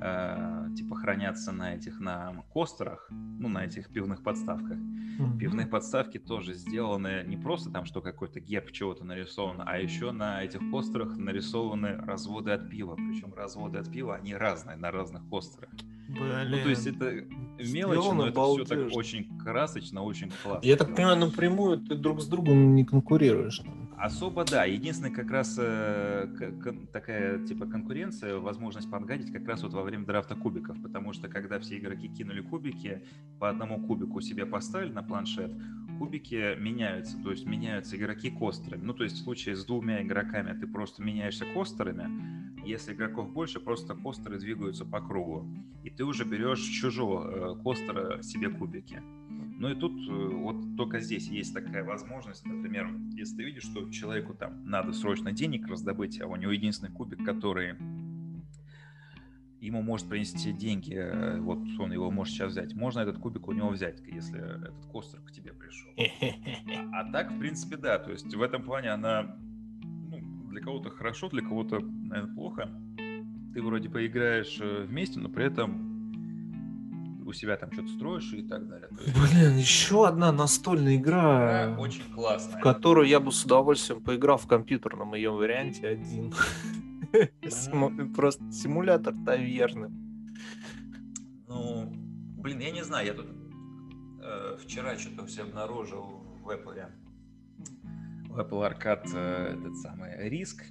э, типа хранятся на этих, на костерах, ну, на этих пивных подставках. Mm-hmm. Пивные подставки тоже сделаны не просто там, что какой-то герб чего-то нарисован, а еще на этих костерах нарисованы разводы от пива. Причем разводы от пива, они разные на разных костерах. Блин. Ну, то есть это мелочи, но это все так очень красочно, очень классно. Я так понимаю, напрямую ты друг с другом не конкурируешь. Особо да. Единственное, как раз э, такая типа конкуренция, возможность подгадить как раз вот во время драфта кубиков. Потому что когда все игроки кинули кубики, по одному кубику себе поставили на планшет, кубики меняются. То есть меняются игроки костерами. Ну, то есть в случае с двумя игроками ты просто меняешься костерами. Если игроков больше, просто костеры двигаются по кругу. И ты уже берешь чужого э, костера себе кубики. Ну и тут э, вот только здесь есть такая возможность, например, если ты видишь, что человеку там надо срочно денег раздобыть, а у него единственный кубик, который ему может принести деньги, э, вот он его может сейчас взять. Можно этот кубик у него взять, если этот костер к тебе пришел. А, так, в принципе, да. То есть в этом плане она ну, для кого-то хорошо, для кого-то, наверное, плохо. Ты вроде поиграешь э, вместе, но при этом у себя там что-то строишь и так далее. Есть... Блин, еще одна настольная игра, да, очень классная. в которую я бы с удовольствием поиграл в компьютерном ее варианте один. Просто симулятор таверны. Ну, блин, я не знаю, я тут э, вчера что-то все обнаружил в Apple. В Apple Arcade э, этот самый риск.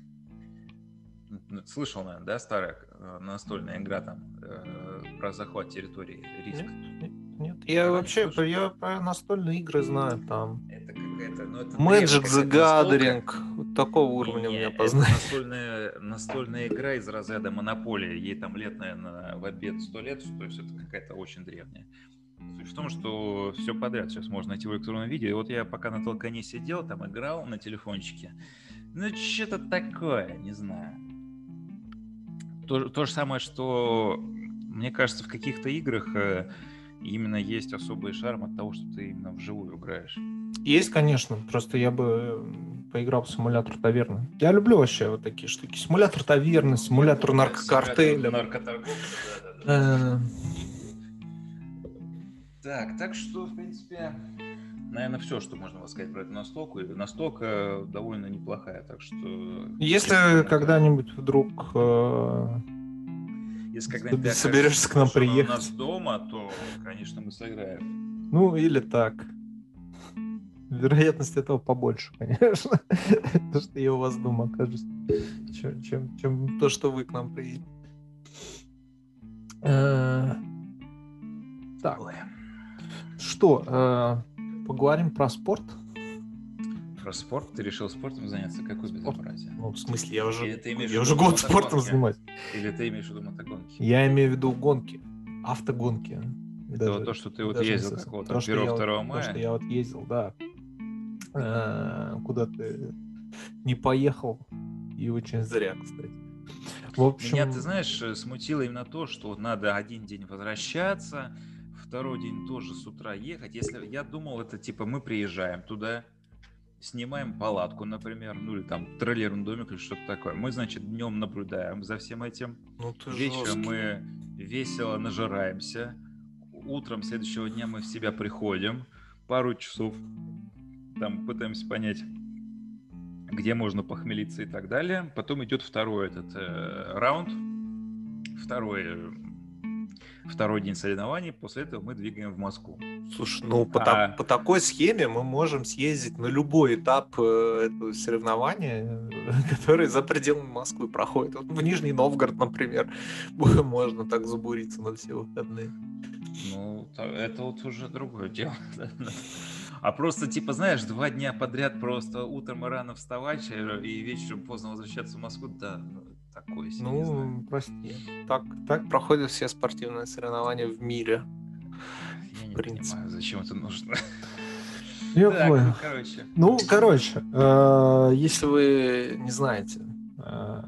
Слышал, наверное, да, старая настольная игра там э, про захват территории, риск? Нет, нет. Я Ты вообще слышал? я про настольные игры знаю там. Это какая-то, ну это Magic the Gathering, вот такого уровня у меня познания. Настольная, настольная игра из разряда Монополия, ей там лет, наверное, в обед сто лет, то есть это какая-то очень древняя. Суть в том, что все подряд сейчас можно найти в электронном виде. И вот я пока на толкане сидел, там играл на телефончике. Ну, что-то такое, не знаю. То, то же самое, что, мне кажется, в каких-то играх э, именно есть особый шарм от того, что ты именно вживую играешь. Есть, конечно. Просто я бы э, поиграл в симулятор таверны. Я люблю вообще вот такие штуки. Симулятор таверны, симулятор наркокартеля. Наркоторговли, да, да. Так, так что, в принципе, наверное, все, что можно сказать про эту настолку. Настолка довольно неплохая, так что... Если когда-нибудь вдруг... Э... Если когда-нибудь ты соберешься к нам приехать. у нас дома, то, конечно, мы сыграем. Ну, или так. Вероятность этого побольше, конечно. то, что я у вас дома окажусь. Чем, чем, чем то, что вы к нам приедете. Э, так. Что, э, поговорим про спорт? Про спорт? Ты решил спортом заняться? Какое безобразие? Ну, в смысле, я уже, я уже год спортом занимаюсь. Или ты имеешь в виду мотогонки? Я имею в виду гонки, автогонки. Это даже, вот то, что ты вот ездил какого-то 1-2 мая? То, что я вот ездил, да. Э, куда ты не поехал. И очень зря, кстати. В общем... Меня, ты знаешь, смутило именно то, что надо один день возвращаться, второй день тоже с утра ехать. Если я думал, это типа мы приезжаем туда, снимаем палатку, например, ну или там трейлерный домик или что-то такое. Мы, значит, днем наблюдаем за всем этим. Ну, ты Вечером жесткий. мы весело нажираемся. Утром следующего дня мы в себя приходим. Пару часов там пытаемся понять, где можно похмелиться и так далее. Потом идет второй этот э, раунд, второй второй день соревнований, после этого мы двигаем в Москву. Слушай, ну по, а... по такой схеме мы можем съездить на любой этап э, этого соревнования, который за пределами Москвы проходит. Вот в Нижний Новгород, например, можно так забуриться на все выходные. Ну, это вот уже другое дело. А просто, типа, знаешь, два дня подряд просто утром рано вставать э, и вечером поздно возвращаться в Москву, да, ну, себе. Ну, прости. Так, так проходят все спортивные соревнования в мире. Я не понимаю, зачем это нужно. Я так, понял. Ну, короче. Ну, короче, э, если вы не знаете, э,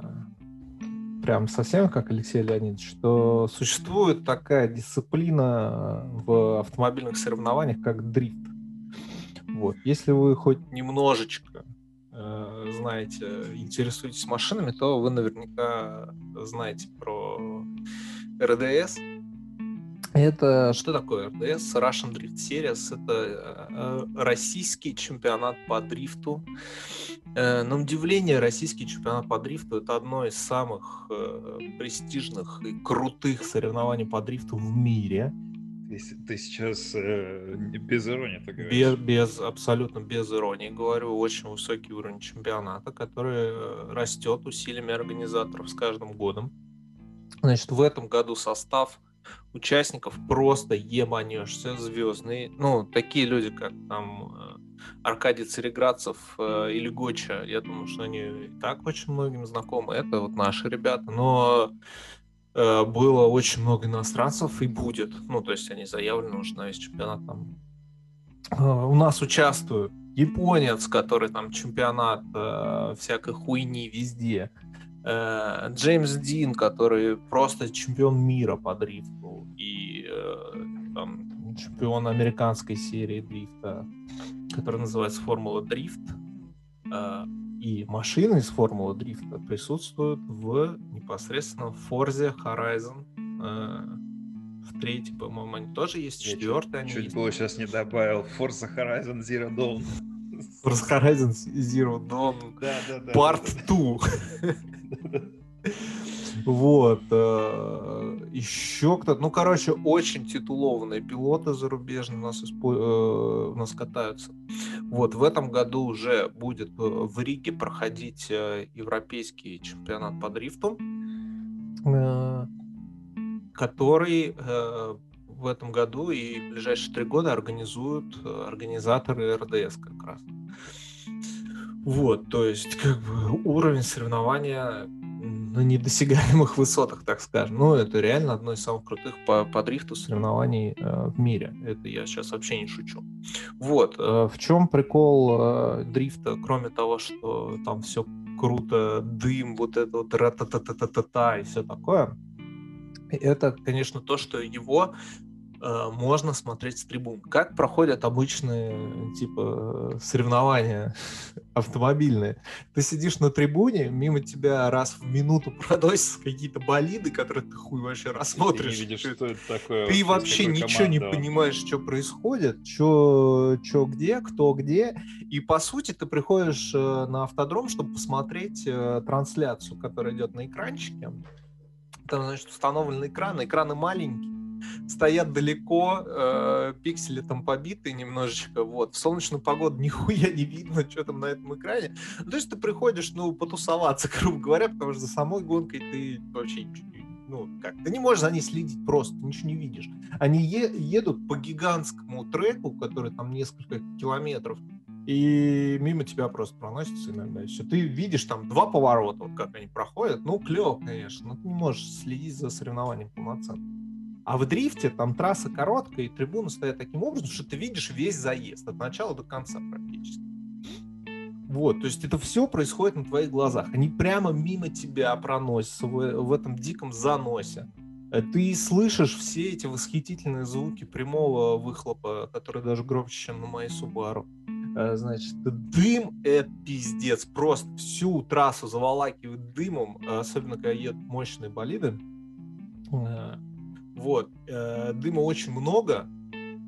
прям совсем как Алексей Леонидович, что существует такая дисциплина в автомобильных соревнованиях, как дрифт. Вот. Если вы хоть немножечко знаете, интересуетесь машинами, то вы наверняка знаете про РДС. Это что такое РДС? Russian Drift Series. Это э, российский чемпионат по дрифту. Э, на удивление, российский чемпионат по дрифту это одно из самых э, престижных и крутых соревнований по дрифту в мире. Ты сейчас э, без иронии так говоришь. Без, без, абсолютно без иронии говорю. Очень высокий уровень чемпионата, который э, растет усилиями организаторов с каждым годом. Значит, в этом году состав участников просто ебанешься, звездный. Ну, такие люди, как там э, Аркадий Цареградцев э, или Гоча, я думаю, что они и так очень многим знакомы. Это вот наши ребята. Но было очень много иностранцев и будет. Ну, то есть они заявлены уже на весь чемпионат. Там. Э, у нас участвует японец, который там чемпионат э, всякой хуйни везде. Э, Джеймс Дин, который просто чемпион мира по дрифту и э, там, чемпион американской серии дрифта, который называется Формула Дрифт. Э, и машины из Формулы Дрифта присутствуют в непосредственно Forza Horizon в третий, по-моему, они тоже есть, четвертый они Чуть есть. было сейчас не добавил Forza Horizon Zero Dawn. Forza Horizon Zero Dawn да, да, да, Part 2. Вот. Э, Еще кто-то. Ну, короче, очень титулованные пилоты зарубежные у нас, испо... Э, у нас катаются. Вот, в этом году уже будет э, в Риге проходить европейский чемпионат по дрифту, который в этом году и в ближайшие три года организуют организаторы РДС как раз. Вот, то есть как бы уровень соревнования на недосягаемых высотах, так скажем. Ну, это реально одно из самых крутых по, по дрифту соревнований э, в мире. Это я сейчас вообще не шучу. Вот. Э, в чем прикол э, дрифта, кроме того, что там все круто, дым, вот это вот ра-та-та-та-та-та и все такое, это, конечно, то, что его Э, можно смотреть с трибун. Как проходят обычные типа соревнования автомобильные? Ты сидишь на трибуне, мимо тебя раз в минуту проносятся какие-то болиды, которые ты хуй вообще рассмотришь. Ты не видишь, что это такое. Ты вообще ничего команда. не понимаешь, что происходит, что, что где, кто где. И по сути ты приходишь э, на автодром, чтобы посмотреть э, трансляцию, которая идет на экранчике. Там, значит, установлены экраны, экраны маленькие стоят далеко, э, пиксели там побиты немножечко, вот, в солнечную погоду нихуя не видно, что там на этом экране. Ну, то есть ты приходишь, ну, потусоваться, грубо говоря, потому что за самой гонкой ты вообще ничего не ну, как, ты не можешь за ней следить просто, ничего не видишь. Они е- едут по гигантскому треку, который там несколько километров, и мимо тебя просто проносится иногда. Все. Ты видишь там два поворота, вот как они проходят. Ну, клево, конечно, но ты не можешь следить за соревнованием полноценно. А в дрифте там трасса короткая, и трибуны стоят таким образом, что ты видишь весь заезд от начала до конца практически. Вот, то есть это все происходит на твоих глазах. Они прямо мимо тебя проносятся в, в этом диком заносе. Э, ты слышишь все эти восхитительные звуки прямого выхлопа, которые даже громче, чем на моей Subaru. Э, значит, дым — это пиздец. Просто всю трассу заволакивает дымом, особенно когда едут мощные болиды. Вот. Э, дыма очень много.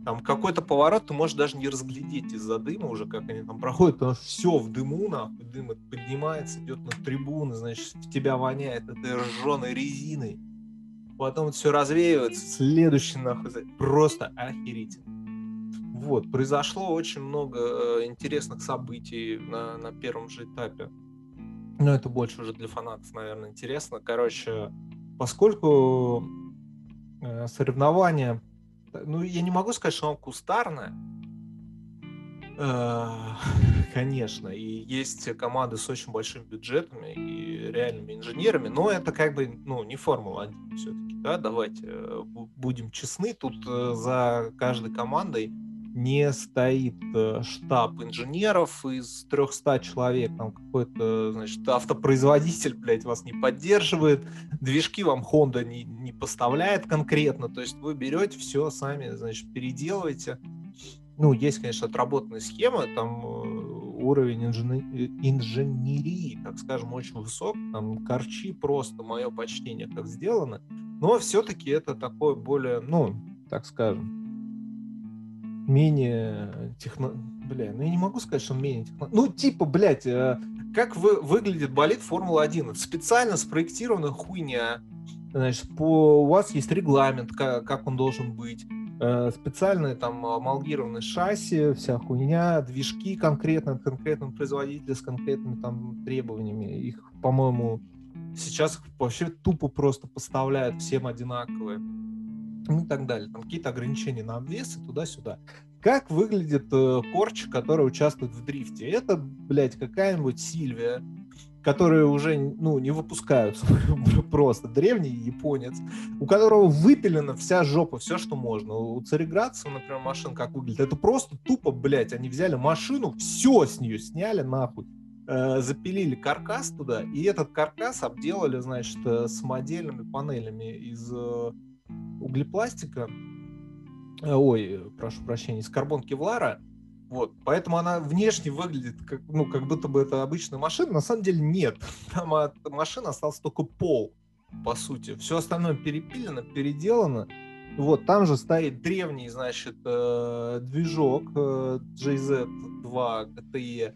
Там какой-то поворот ты можешь даже не разглядеть из-за дыма уже, как они там проходят, потому что все в дыму, нахуй, дым поднимается, идет на трибуны, значит, в тебя воняет этой ржаной резиной. Потом все развеивается, следующий нахуй, просто охерительно. Вот, произошло очень много э, интересных событий на, на первом же этапе. Но это больше уже для фанатов, наверное, интересно. Короче, поскольку соревнование, ну, я не могу сказать, что оно кустарное, э, конечно, и есть команды с очень большими бюджетами и реальными инженерами, но это как бы, ну, не Формула-1 все-таки, да, давайте э, будем честны, тут за каждой командой не стоит э, штаб инженеров из 300 человек, там какой-то, значит, автопроизводитель, блядь, вас не поддерживает, движки вам Honda не, не поставляет конкретно, то есть вы берете все сами, значит, переделываете. Ну, есть, конечно, отработанная схема, там э, уровень инженерии, так скажем, очень высок, там корчи просто, мое почтение, как сделано, но все-таки это такое более, ну, так скажем, менее техно... Бля, ну я не могу сказать, что он менее техно... Ну, типа, блядь, э, как вы, выглядит болит Формула-1? Это специально спроектированная хуйня. Значит, по, у вас есть регламент, как, как он должен быть. Э, специальные там амалгированные шасси, вся хуйня, движки конкретно от конкретного производителя с конкретными там требованиями. Их, по-моему, сейчас вообще тупо просто поставляют всем одинаковые и так далее. Там какие-то ограничения на обвес и туда-сюда. Как выглядит э, корч, который участвует в дрифте? Это, блядь, какая-нибудь Сильвия, которые уже ну, не выпускаются просто. Древний японец, у которого выпилена вся жопа, все, что можно. У Цареградцева, например, машина как выглядит. Это просто тупо, блядь, они взяли машину, все с нее сняли нахуй э, запилили каркас туда, и этот каркас обделали, значит, э, с модельными панелями из э, углепластика, э, ой, прошу прощения, из карбон кевлара, вот, поэтому она внешне выглядит как, ну, как будто бы это обычная машина. На самом деле нет. Там от машины остался только пол, по сути. Все остальное перепилено, переделано. Вот, там же стоит древний, значит, э, движок э, JZ2 GTE,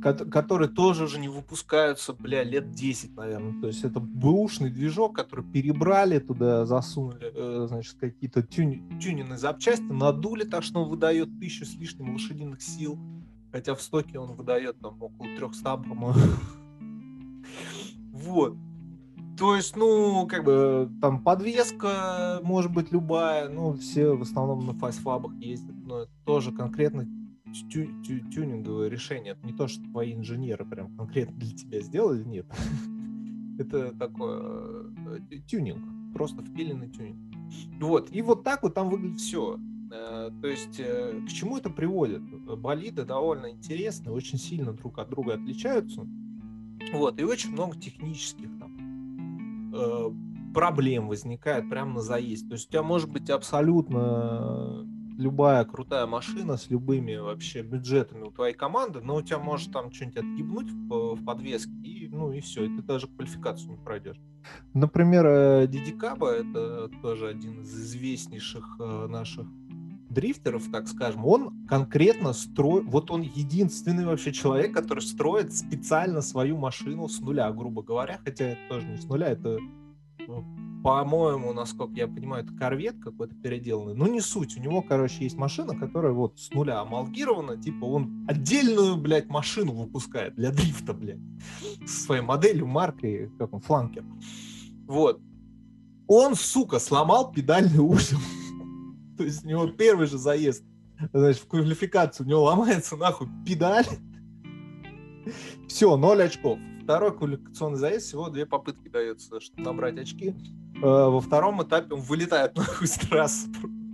который тоже уже не выпускаются, бля, лет 10, наверное. То есть это бэушный движок, который перебрали туда, засунули, э, значит, какие-то тюни, тюнинные запчасти, надули так, что он выдает тысячу с лишним лошадиных сил, хотя в стоке он выдает там около 300, по-моему. Вот. То есть, ну, как бы, там подвеска может быть любая, ну, все в основном на фастфабах ездят, но это тоже конкретно тю тю тюнинговое решение. Это не то, что твои инженеры прям конкретно для тебя сделали, нет. Это такое э, тюнинг, просто впиленный тюнинг. Вот, и вот так вот там выглядит все. Э, то есть э, к чему это приводит? Болиды довольно интересные, очень сильно друг от друга отличаются. Вот, и очень много технических там проблем возникает прямо на заезд. То есть у тебя может быть абсолютно любая крутая машина с любыми вообще бюджетами у твоей команды, но у тебя может там что-нибудь отъебнуть в, в подвеске, и, ну и все, и ты даже квалификацию не пройдешь. Например, э, это тоже один из известнейших э, наших дрифтеров, так скажем, он конкретно строит, вот он единственный вообще человек, который строит специально свою машину с нуля, грубо говоря, хотя это тоже не с нуля, это по-моему, насколько я понимаю, это корвет какой-то переделанный. Ну, не суть. У него, короче, есть машина, которая вот с нуля амалгирована. Типа он отдельную, блядь, машину выпускает для дрифта, блядь. Со своей моделью, маркой, как он, фланкер. Вот. Он, сука, сломал педальный узел. То есть у него первый же заезд, значит, в квалификацию у него ломается нахуй педаль. Все, ноль очков второй квалификационный заезд всего две попытки дается, чтобы набрать очки. Э, во втором этапе он вылетает нахуй с трассы.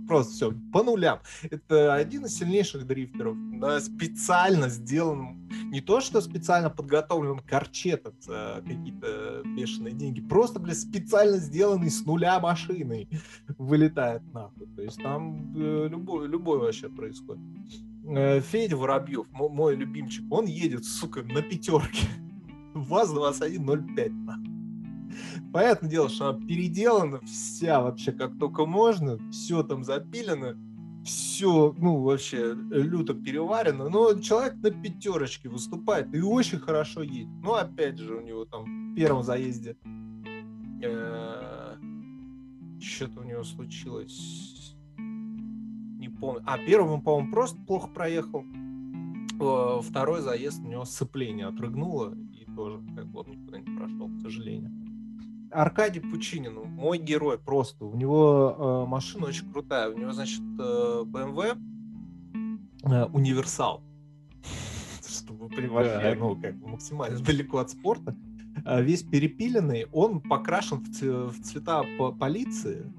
Просто все, по нулям. Это один из сильнейших дрифтеров. Да, специально сделан, не то что специально подготовлен корчет за какие-то бешеные деньги, просто, бля, специально сделанный с нуля машиной вылетает нахуй. То есть там э, любой, любой вообще происходит. Э, Федя Воробьев, мой любимчик, он едет, сука, на пятерке. ВАЗ-2105. Понятное дело, что она переделана вся вообще как только можно, все там запилено, все, ну, вообще люто переварено, но человек на пятерочке выступает и очень хорошо едет. Ну, опять же, у него там в первом заезде э, что-то у него случилось, не помню. А первым, по-моему, просто плохо проехал. Второй заезд у него сцепление отрыгнуло, тоже как бы он никуда не прошел, к сожалению. Аркадий Пучинин, мой герой просто. У него э, машина очень крутая. У него, значит, э, BMW э, универсал. Чтобы вообще, ну, как бы максимально далеко от спорта. Э, весь перепиленный, он покрашен в, в цвета по полиции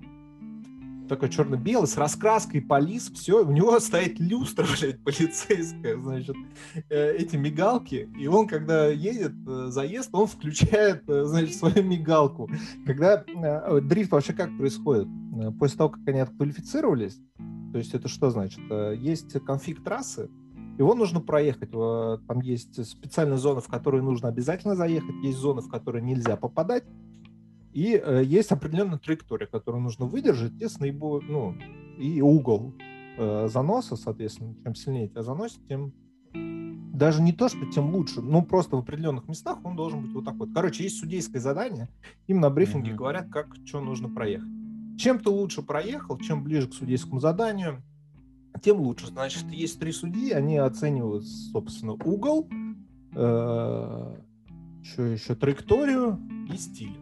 такой черно-белый, с раскраской полис, все, у него стоит люстра, блядь, полицейская, значит, э, эти мигалки, и он, когда едет, э, заезд, он включает, э, значит, свою мигалку. Когда дрифт вообще как происходит? После того, как они отквалифицировались, то есть это что значит? Есть конфиг трассы, его нужно проехать. Там есть специальные зоны, в которые нужно обязательно заехать, есть зоны, в которые нельзя попадать. И э, есть определенная траектория, которую нужно выдержать, и, с наибо... ну, и угол э, заноса, соответственно, чем сильнее тебя заносит, тем даже не то, что тем лучше, но просто в определенных местах он должен быть вот так вот. Короче, есть судейское задание, им на брифинге mm-hmm. говорят, как, что нужно проехать. Чем ты лучше проехал, чем ближе к судейскому заданию, тем лучше. Значит, есть три судьи, они оценивают, собственно, угол, э, еще, еще траекторию и стиль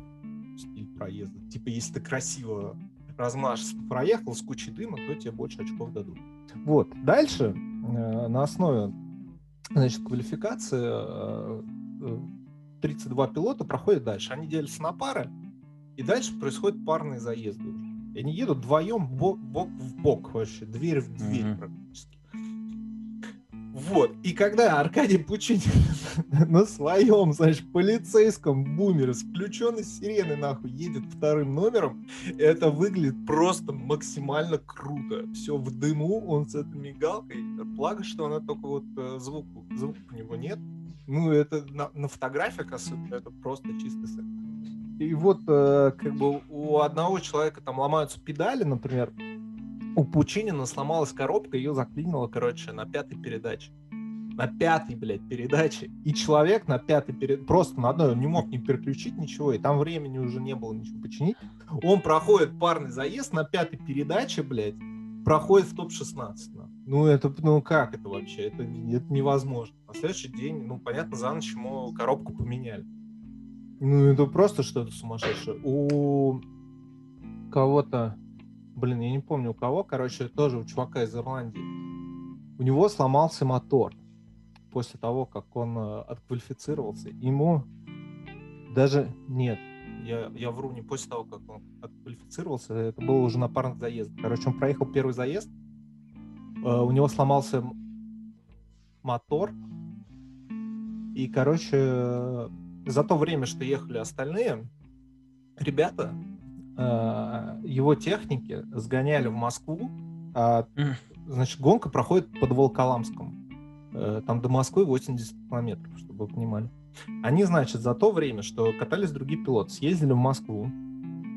проезда. Типа, если ты красиво размашисто проехал с кучей дыма, то тебе больше очков дадут. Вот. Дальше э, на основе значит, квалификации э, 32 э, пилота проходят дальше. Они делятся на пары, и дальше происходят парные заезды уже. И они едут вдвоем бок, бок в бок вообще, дверь в дверь mm-hmm. практически. Вот. И когда Аркадий Пучин на своем, значит, полицейском бумере с включенной сиреной нахуй едет вторым номером, это выглядит просто максимально круто. Все в дыму, он с этой мигалкой. Благо, что она только вот э, звуку, звука у него нет. Ну, это на, на фотографиях особенно, это просто чистый секс. И вот э, как бы у одного человека там ломаются педали, например, у Пучинина сломалась коробка, ее заклинило, короче, на пятой передаче. На пятой, блядь, передаче. И человек на пятой передаче, просто на одной, он не мог не переключить ничего, и там времени уже не было ничего починить. Он проходит парный заезд на пятой передаче, блядь, проходит в топ-16. Ну, это, ну как это вообще? Это, это невозможно. На следующий день, ну, понятно, за ночь ему коробку поменяли. Ну, это просто что-то сумасшедшее. У кого-то, блин, я не помню у кого, короче, тоже у чувака из Ирландии. У него сломался мотор после того, как он э, отквалифицировался. Ему даже нет, я, я вру не после того, как он отквалифицировался, это было уже на парных заездах. Короче, он проехал первый заезд, э, у него сломался мотор, и, короче, за то время, что ехали остальные, ребята, э, его техники сгоняли в Москву, а, значит, гонка проходит под Волколамском. Э, там до Москвы 80 километров, чтобы вы понимали. Они, значит, за то время, что катались другие пилоты, съездили в Москву,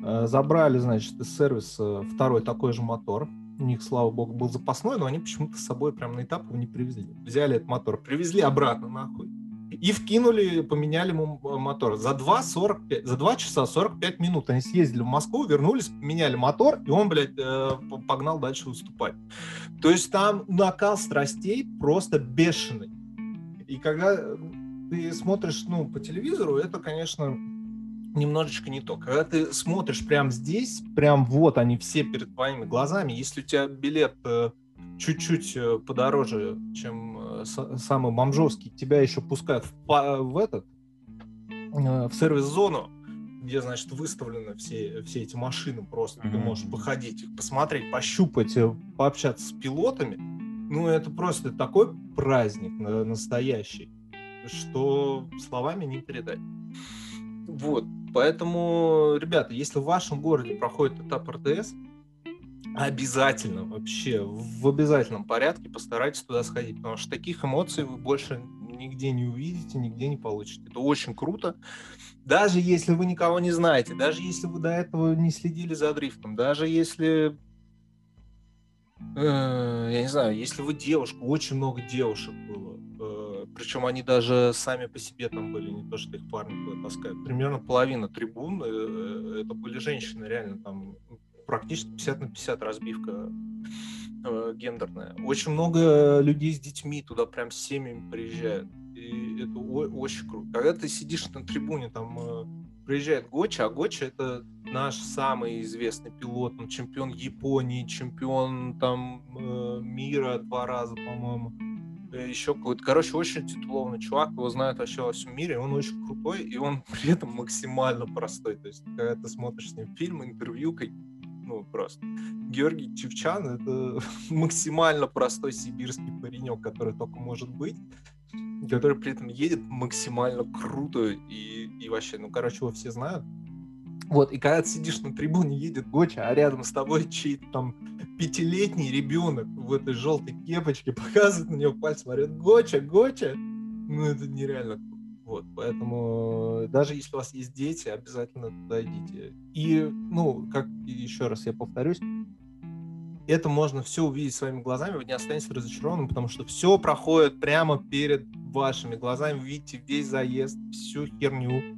э, забрали, значит, из сервиса второй такой же мотор. У них, слава богу, был запасной, но они почему-то с собой прям на этап его не привезли. Взяли этот мотор, привезли обратно нахуй и вкинули, поменяли мотор. За 2, 45, за 2 часа 45 минут они съездили в Москву, вернулись, поменяли мотор, и он, блядь, э, погнал дальше выступать. То есть там накал страстей просто бешеный. И когда ты смотришь, ну, по телевизору, это, конечно, немножечко не то. Когда ты смотришь прямо здесь, прям вот они все перед твоими глазами, если у тебя билет э, чуть-чуть э, подороже, чем э, самый бомжовский, тебя еще пускают в, в этот, в сервис-зону, где, значит, выставлены все, все эти машины просто. Mm-hmm. Ты можешь походить, их посмотреть, пощупать, пообщаться с пилотами. Ну, это просто такой праздник настоящий что словами не передать. Вот, поэтому, ребята, если в вашем городе проходит этап РТС, обязательно, вообще, в обязательном порядке постарайтесь туда сходить, потому что таких эмоций вы больше нигде не увидите, нигде не получите. Это очень круто. Даже если вы никого не знаете, даже если вы до этого не следили за дрифтом, даже если э, я не знаю, если вы девушка, очень много девушек было, причем они даже сами по себе там были, не то, что их парни таскают. Примерно половина трибун э, э, это были женщины, реально там практически 50 на 50 разбивка э, гендерная. Очень много людей с детьми туда прям с семьями приезжают. И это очень круто. Когда ты сидишь на трибуне, там э, приезжает Гоча, а Гоча это наш самый известный пилот, он чемпион Японии, чемпион там э, мира два раза, по-моему Э, еще какой-то, короче, очень титулованный чувак, его знают вообще во всем мире, он очень крутой, и он при этом максимально простой. То есть, когда ты смотришь с ним фильм, интервью, ну, просто. Георгий Чевчан — это максимально простой сибирский паренек, который только может быть, который при этом едет максимально круто и, и вообще, ну, короче, его все знают. Вот, и когда ты сидишь на трибуне, едет Гоча, а рядом с тобой чей-то там пятилетний ребенок в этой желтой кепочке показывает на него пальцем, говорит, Гоча, Гоча, ну это нереально вот, поэтому даже если у вас есть дети, обязательно туда идите. И, ну, как еще раз я повторюсь, это можно все увидеть своими глазами, вы не останетесь разочарованным, потому что все проходит прямо перед вашими глазами, вы видите весь заезд, всю херню.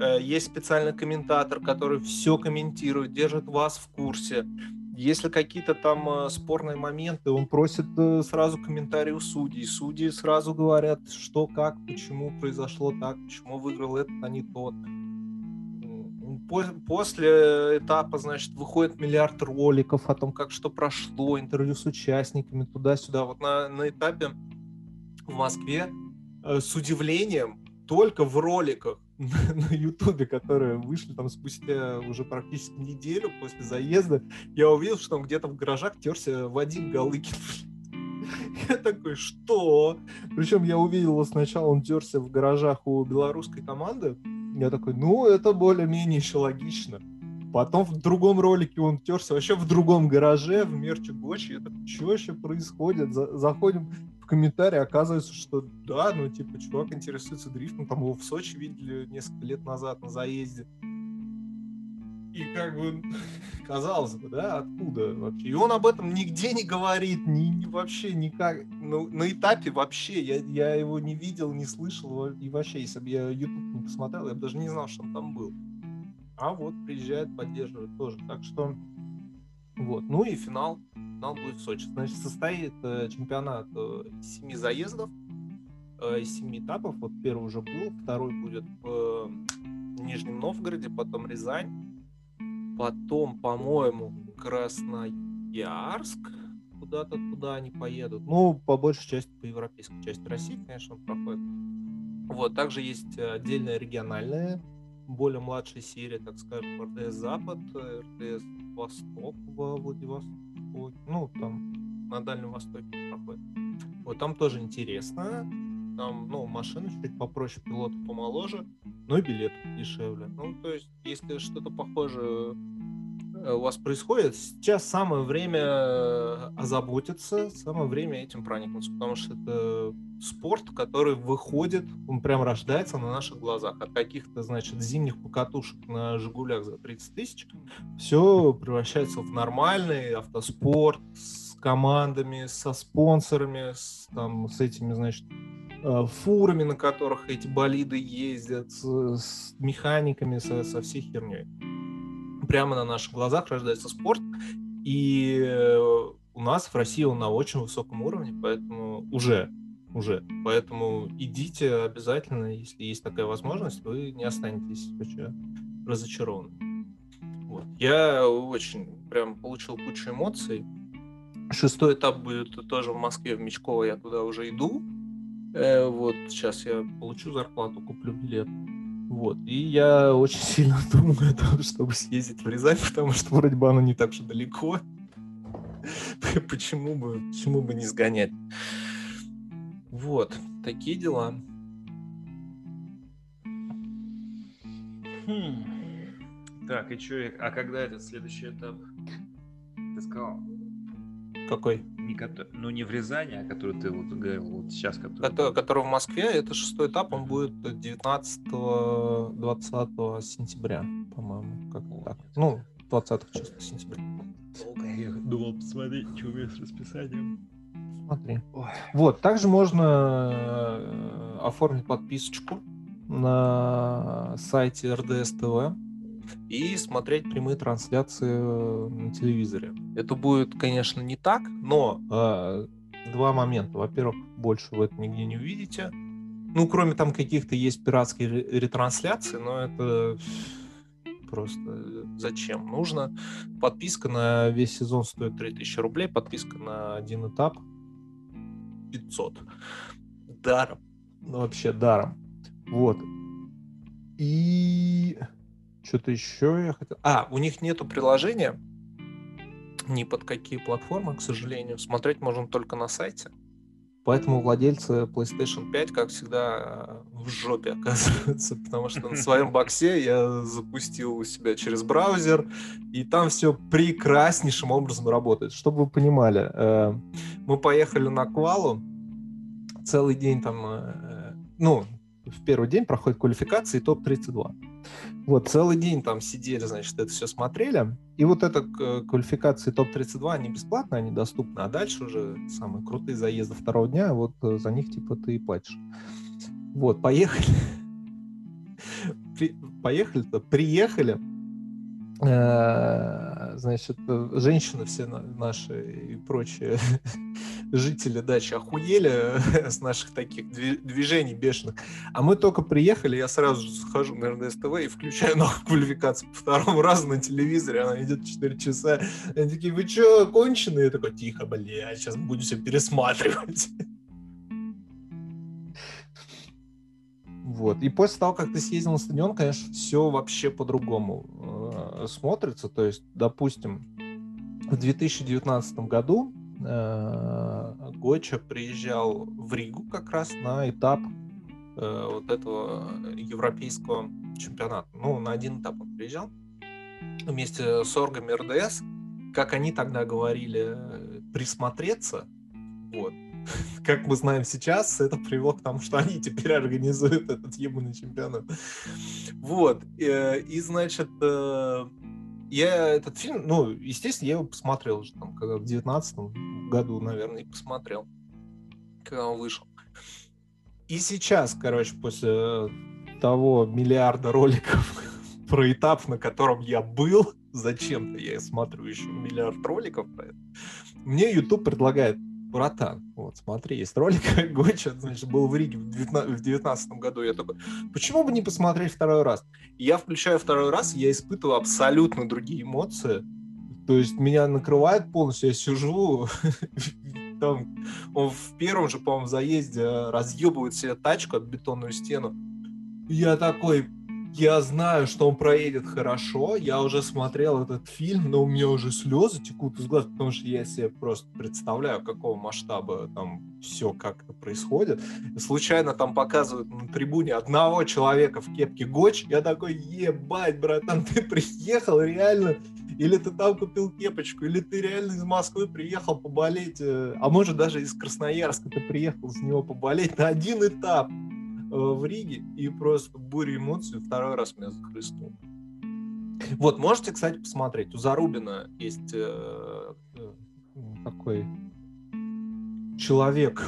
Э, есть специальный комментатор, который все комментирует, держит вас в курсе. Если какие-то там э, спорные моменты, он просит э, сразу комментарий у судей. Судьи сразу говорят, что, как, почему произошло так, почему выиграл этот, а не тот. После этапа, значит, выходит миллиард роликов о том, как что прошло, интервью с участниками, туда-сюда. Вот на, на этапе в Москве э, с удивлением только в роликах на Ютубе, которые вышли там спустя уже практически неделю после заезда, я увидел, что там где-то в гаражах терся Вадим Галыкин. Я такой, что? Причем я увидел его сначала, он терся в гаражах у белорусской команды. Я такой, ну, это более-менее еще логично. Потом в другом ролике он терся вообще в другом гараже, в мерче Гочи. Это что вообще происходит? За заходим в комментарии, оказывается, что да, ну, типа, чувак интересуется дрифтом, там его в Сочи видели несколько лет назад на заезде. И как бы, казалось бы, да, откуда вообще? И он об этом нигде не говорит, ни, ни вообще никак. Ну, на этапе вообще я, я его не видел, не слышал. И вообще, если бы я YouTube не посмотрел, я бы даже не знал, что он там был. А вот приезжает, поддерживает тоже. Так что вот. Ну и финал. Финал будет в Сочи. Значит, состоит э, чемпионат э, из семи заездов, э, из семи этапов. Вот первый уже был, второй будет в Нижнем Новгороде, потом Рязань, потом, по-моему, Красноярск, куда-то туда они поедут. Ну, по большей части, по европейской части России, конечно, он проходит. Вот, также есть отдельная региональная, более младшая серия, так скажем, РТС Запад, РТС Восток во Владивостоке, ну, там на Дальнем Востоке проходит. Вот там тоже интересно. Там, ну, машины чуть попроще, пилоты помоложе, но и билет дешевле. Ну, то есть, если что-то похожее у вас происходит, сейчас самое время э, озаботиться, самое время этим проникнуться, потому что это спорт, который выходит, он прям рождается на наших глазах. От каких-то, значит, зимних покатушек на «Жигулях» за 30 тысяч все превращается в нормальный автоспорт с командами, со спонсорами, с, там, с этими, значит, э, фурами, на которых эти болиды ездят, с, с механиками, со, со всей херней прямо на наших глазах рождается спорт, и э, у нас в России он на очень высоком уровне, поэтому уже, уже, поэтому идите обязательно, если есть такая возможность, вы не останетесь разочарованы. Вот. Я очень прям получил кучу эмоций. Шестой этап будет тоже в Москве, в Мечково, я туда уже иду. Э, вот сейчас я получу зарплату, куплю билет. Вот. И я очень сильно думаю о том, чтобы съездить в Рязань, потому что вроде бы оно не так уж далеко. почему, бы, почему бы не сгонять? Вот. Такие дела. Хм. Так, и что, а когда этот следующий этап? Ты сказал? Какой? Не, ну, не в Рязани, а который ты вот говорил вот сейчас. Который... Это, который в Москве, это шестой этап, он будет 19-20 сентября, по-моему. Как вот. так. Ну, 20 числа сентября. Я думал посмотреть, что у меня с расписанием. Смотри. Ой. Вот, также можно э, оформить подписочку на сайте РДС ТВ и смотреть прямые трансляции э, на телевизоре. Это будет, конечно, не так, но э, два момента. Во-первых, больше вы это нигде не увидите. Ну, кроме там каких-то есть пиратские ретрансляции, но это просто зачем нужно. Подписка на весь сезон стоит 3000 рублей, подписка на один этап 500. Даром. Ну, вообще даром. Вот. И что-то еще я хотел... А, у них нету приложения ни под какие платформы, к сожалению. Смотреть можно только на сайте. Поэтому владельцы PlayStation 5, как всегда, в жопе оказываются, потому что на своем боксе я запустил у себя через браузер, и там все прекраснейшим образом работает. Чтобы вы понимали, э, мы поехали на Квалу, целый день там, э, ну, в первый день проходит квалификация и топ-32. Вот, целый день там сидели, значит, это все смотрели. И вот эта квалификация топ-32, они бесплатно, они доступны, а дальше уже самые крутые заезды второго дня, вот э, за них типа ты и платишь. Вот, поехали. Поехали-то, приехали. Э, значит, э, женщины все наши и прочие жители дачи охуели с наших таких движений бешеных. А мы только приехали, я сразу же захожу на РДС-ТВ и включаю новую квалификацию по второму разу на телевизоре, она идет 4 часа. Они такие, вы что, конченые? Я такой, тихо, блядь, сейчас буду все пересматривать. Вот. И после того, как ты съездил на стадион, конечно, все вообще по-другому э, смотрится. То есть, допустим, в 2019 году э, Гоча приезжал в Ригу как раз на этап э, вот этого европейского чемпионата. Ну, на один этап он приезжал вместе с оргами РДС. Как они тогда говорили, присмотреться. Вот как мы знаем сейчас, это привело к тому, что они теперь организуют этот ебаный чемпионат. Вот. Э, и, значит, э, я этот фильм, ну, естественно, я его посмотрел уже там, когда в девятнадцатом году, наверное, и посмотрел, когда он вышел. И сейчас, короче, после того миллиарда роликов про этап, на котором я был, зачем-то я смотрю еще миллиард роликов про это, мне YouTube предлагает братан, вот смотри, есть ролик Гоча, значит, был в Риге в 2019 году, я такой, почему бы не посмотреть второй раз? я включаю второй раз, я испытываю абсолютно другие эмоции, то есть меня накрывает полностью, я сижу, там, он в первом же, по-моему, заезде разъебывает себе тачку об бетонную стену, я такой, я знаю, что он проедет хорошо, я уже смотрел этот фильм, но у меня уже слезы текут из глаз, потому что я себе просто представляю, какого масштаба там все как-то происходит. Случайно там показывают на трибуне одного человека в кепке Гоч, я такой, ебать, братан, ты приехал? Реально? Или ты там купил кепочку, или ты реально из Москвы приехал поболеть, э, а может даже из Красноярска ты приехал с него поболеть на один этап. Э, в Риге и просто буря эмоций второй раз меня захлестнул. Вот, можете, кстати, посмотреть. У Зарубина есть э, э, такой человек,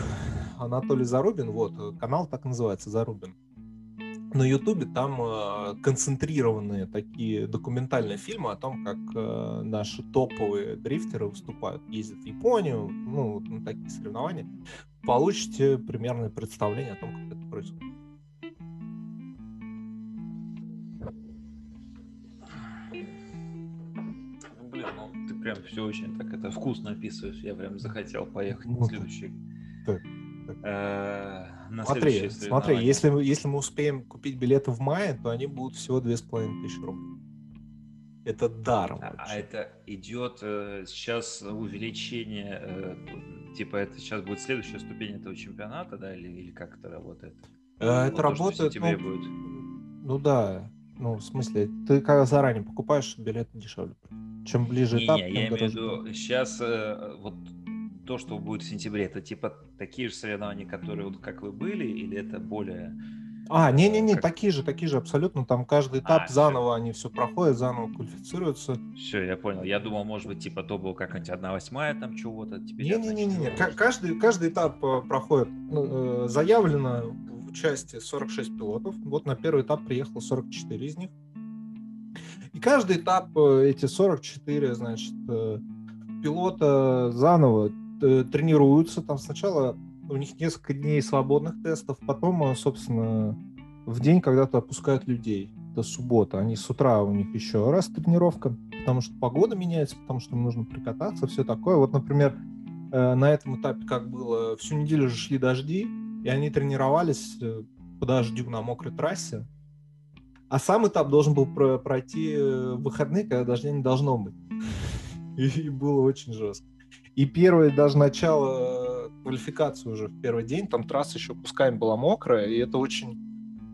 Анатолий Зарубин, вот, канал так называется, Зарубин. На Ютубе там э, концентрированные такие документальные фильмы о том, как э, наши топовые дрифтеры выступают, ездят в Японию, ну, на такие соревнования. Получите примерное представление о том, как это происходит. прям все очень так это вкусно описываешь. Я прям захотел поехать на следующий. Э, смотри, смотри, если, если мы успеем купить билеты в мае, то они будут всего две с половиной тысячи рублей. Это даром. А, а это идет э, сейчас увеличение, э, типа это сейчас будет следующая ступень этого чемпионата, да, или, или как это работает? Э, это вот работает. То, ну, будет. ну да, ну в смысле, ты когда заранее покупаешь, билеты дешевле. Чем ближе не, этап, не, я имею в виду, сейчас э, вот то, что будет в сентябре, это типа такие же соревнования, которые вот как вы были, или это более... А, не-не-не, как... такие же, такие же абсолютно. Там каждый этап а, заново все. они все проходят, заново квалифицируются. Все, я понял. Я думал, может быть, типа то было как-нибудь одна восьмая там чего-то. Не-не-не, каждый, каждый этап э, проходит. Ну, э, заявлено в участии 46 пилотов. Вот на первый этап приехало 44 из них. И каждый этап, э, эти 44, значит, э, пилота заново э, тренируются. Там сначала у них несколько дней свободных тестов, потом, собственно, в день когда-то опускают людей. Это суббота. Они с утра у них еще раз тренировка, потому что погода меняется, потому что им нужно прикататься, все такое. Вот, например, на этом этапе как было, всю неделю же шли дожди, и они тренировались по дождю на мокрой трассе, а сам этап должен был пройти э, в выходные, когда дождя не должно быть. И было очень жестко. И первое даже начало э, квалификации уже в первый день, там трасса еще кусками была мокрая, и это очень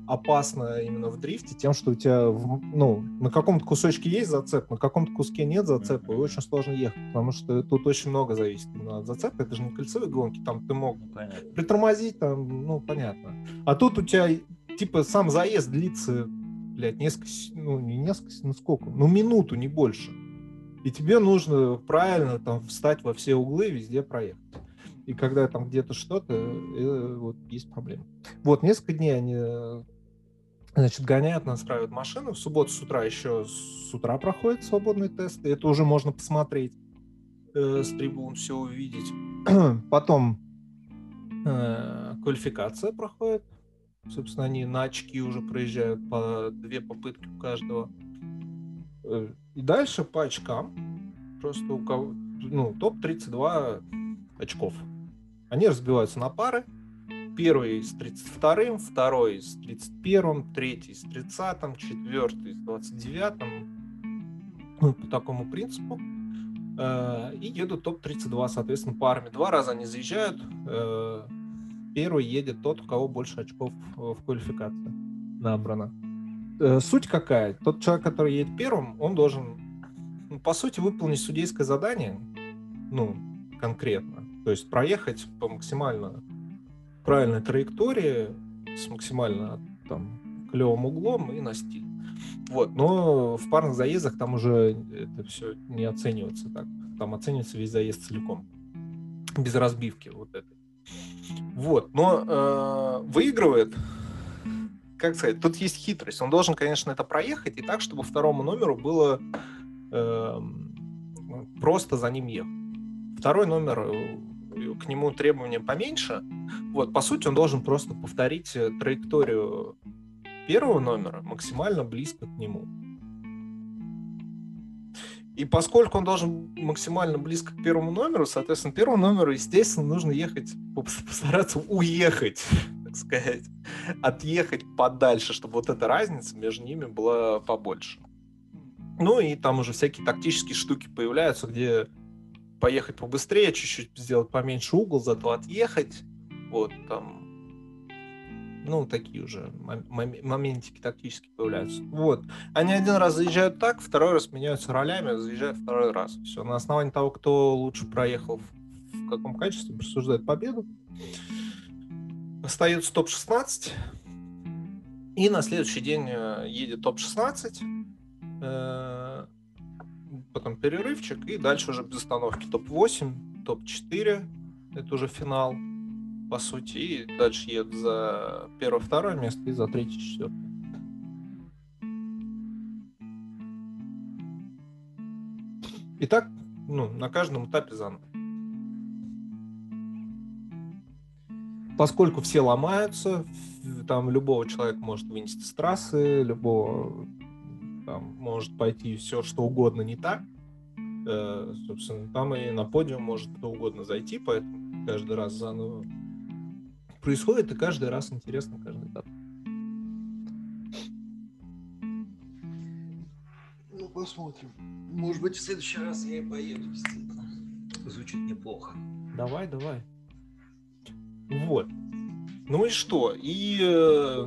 опасно именно в дрифте тем, что у тебя ну, на каком-то кусочке есть зацеп, на каком-то куске нет зацепа, и очень сложно ехать, потому что тут очень много зависит именно от зацепа. Это же не кольцевые гонки, там ты мог понятно. притормозить, там, ну, понятно. А тут у тебя, типа, сам заезд длится блядь, несколько, ну, не несколько, ну сколько, ну минуту, не больше. И тебе нужно правильно там встать во все углы, везде проехать. И когда там где-то что-то, э, вот есть проблема. Вот, несколько дней они, значит, гоняют, настраивают машину. В субботу с утра еще с утра проходит свободный тест. Это уже можно посмотреть э, с трибун, все увидеть. Потом э, квалификация проходит Собственно, они на очки уже проезжают по две попытки у каждого. Э, и дальше по очкам. Просто у кого... Ну, топ-32 очков. Они разбиваются на пары. Первый с 32-м, второй с 31-м, третий с 30-м, четвертый с 29-м. Ну, по такому принципу. Э, и едут топ-32, соответственно, парами. Два раза они заезжают э, первый едет тот, у кого больше очков в квалификации набрано. Э, суть какая? Тот человек, который едет первым, он должен, ну, по сути, выполнить судейское задание, ну, конкретно. То есть проехать по максимально правильной траектории с максимально там клевым углом и на стиль. Вот, но в парных заездах там уже это все не оценивается так. Там оценивается весь заезд целиком. Без разбивки вот этой. Вот, но э, выигрывает, как сказать, тут есть хитрость. Он должен, конечно, это проехать и так, чтобы второму номеру было э, просто за ним ехать. Второй номер, э, к нему требования поменьше. Вот, по сути, он должен просто повторить э, траекторию первого номера максимально близко к нему. И поскольку он должен максимально близко к первому номеру, соответственно, первому номеру, естественно, нужно ехать, постараться уехать, так сказать, отъехать подальше, чтобы вот эта разница между ними была побольше. Ну и там уже всякие тактические штуки появляются, где поехать побыстрее, чуть-чуть сделать поменьше угол, зато отъехать. Вот там ну, такие уже моментики тактически появляются. Вот. Они один раз заезжают так, второй раз меняются ролями, заезжают второй раз. Все. На основании того, кто лучше проехал в, каком качестве, присуждает победу. Остается топ-16. И на следующий день э, едет топ-16. Э, потом перерывчик. И дальше уже без остановки топ-8, топ-4. Это уже финал по сути, и дальше едут за первое-второе место и за третье-четвертое. И так, ну, на каждом этапе заново. Поскольку все ломаются, там любого человека может вынести с трассы, любого там, может пойти все что угодно не так. Э, собственно, там и на подиум может кто угодно зайти, поэтому каждый раз заново происходит, и каждый раз интересно, каждый этап. Ну, посмотрим. Может быть, в следующий раз я и поеду, действительно. Звучит неплохо. Давай, давай. Вот. Ну и что? И э,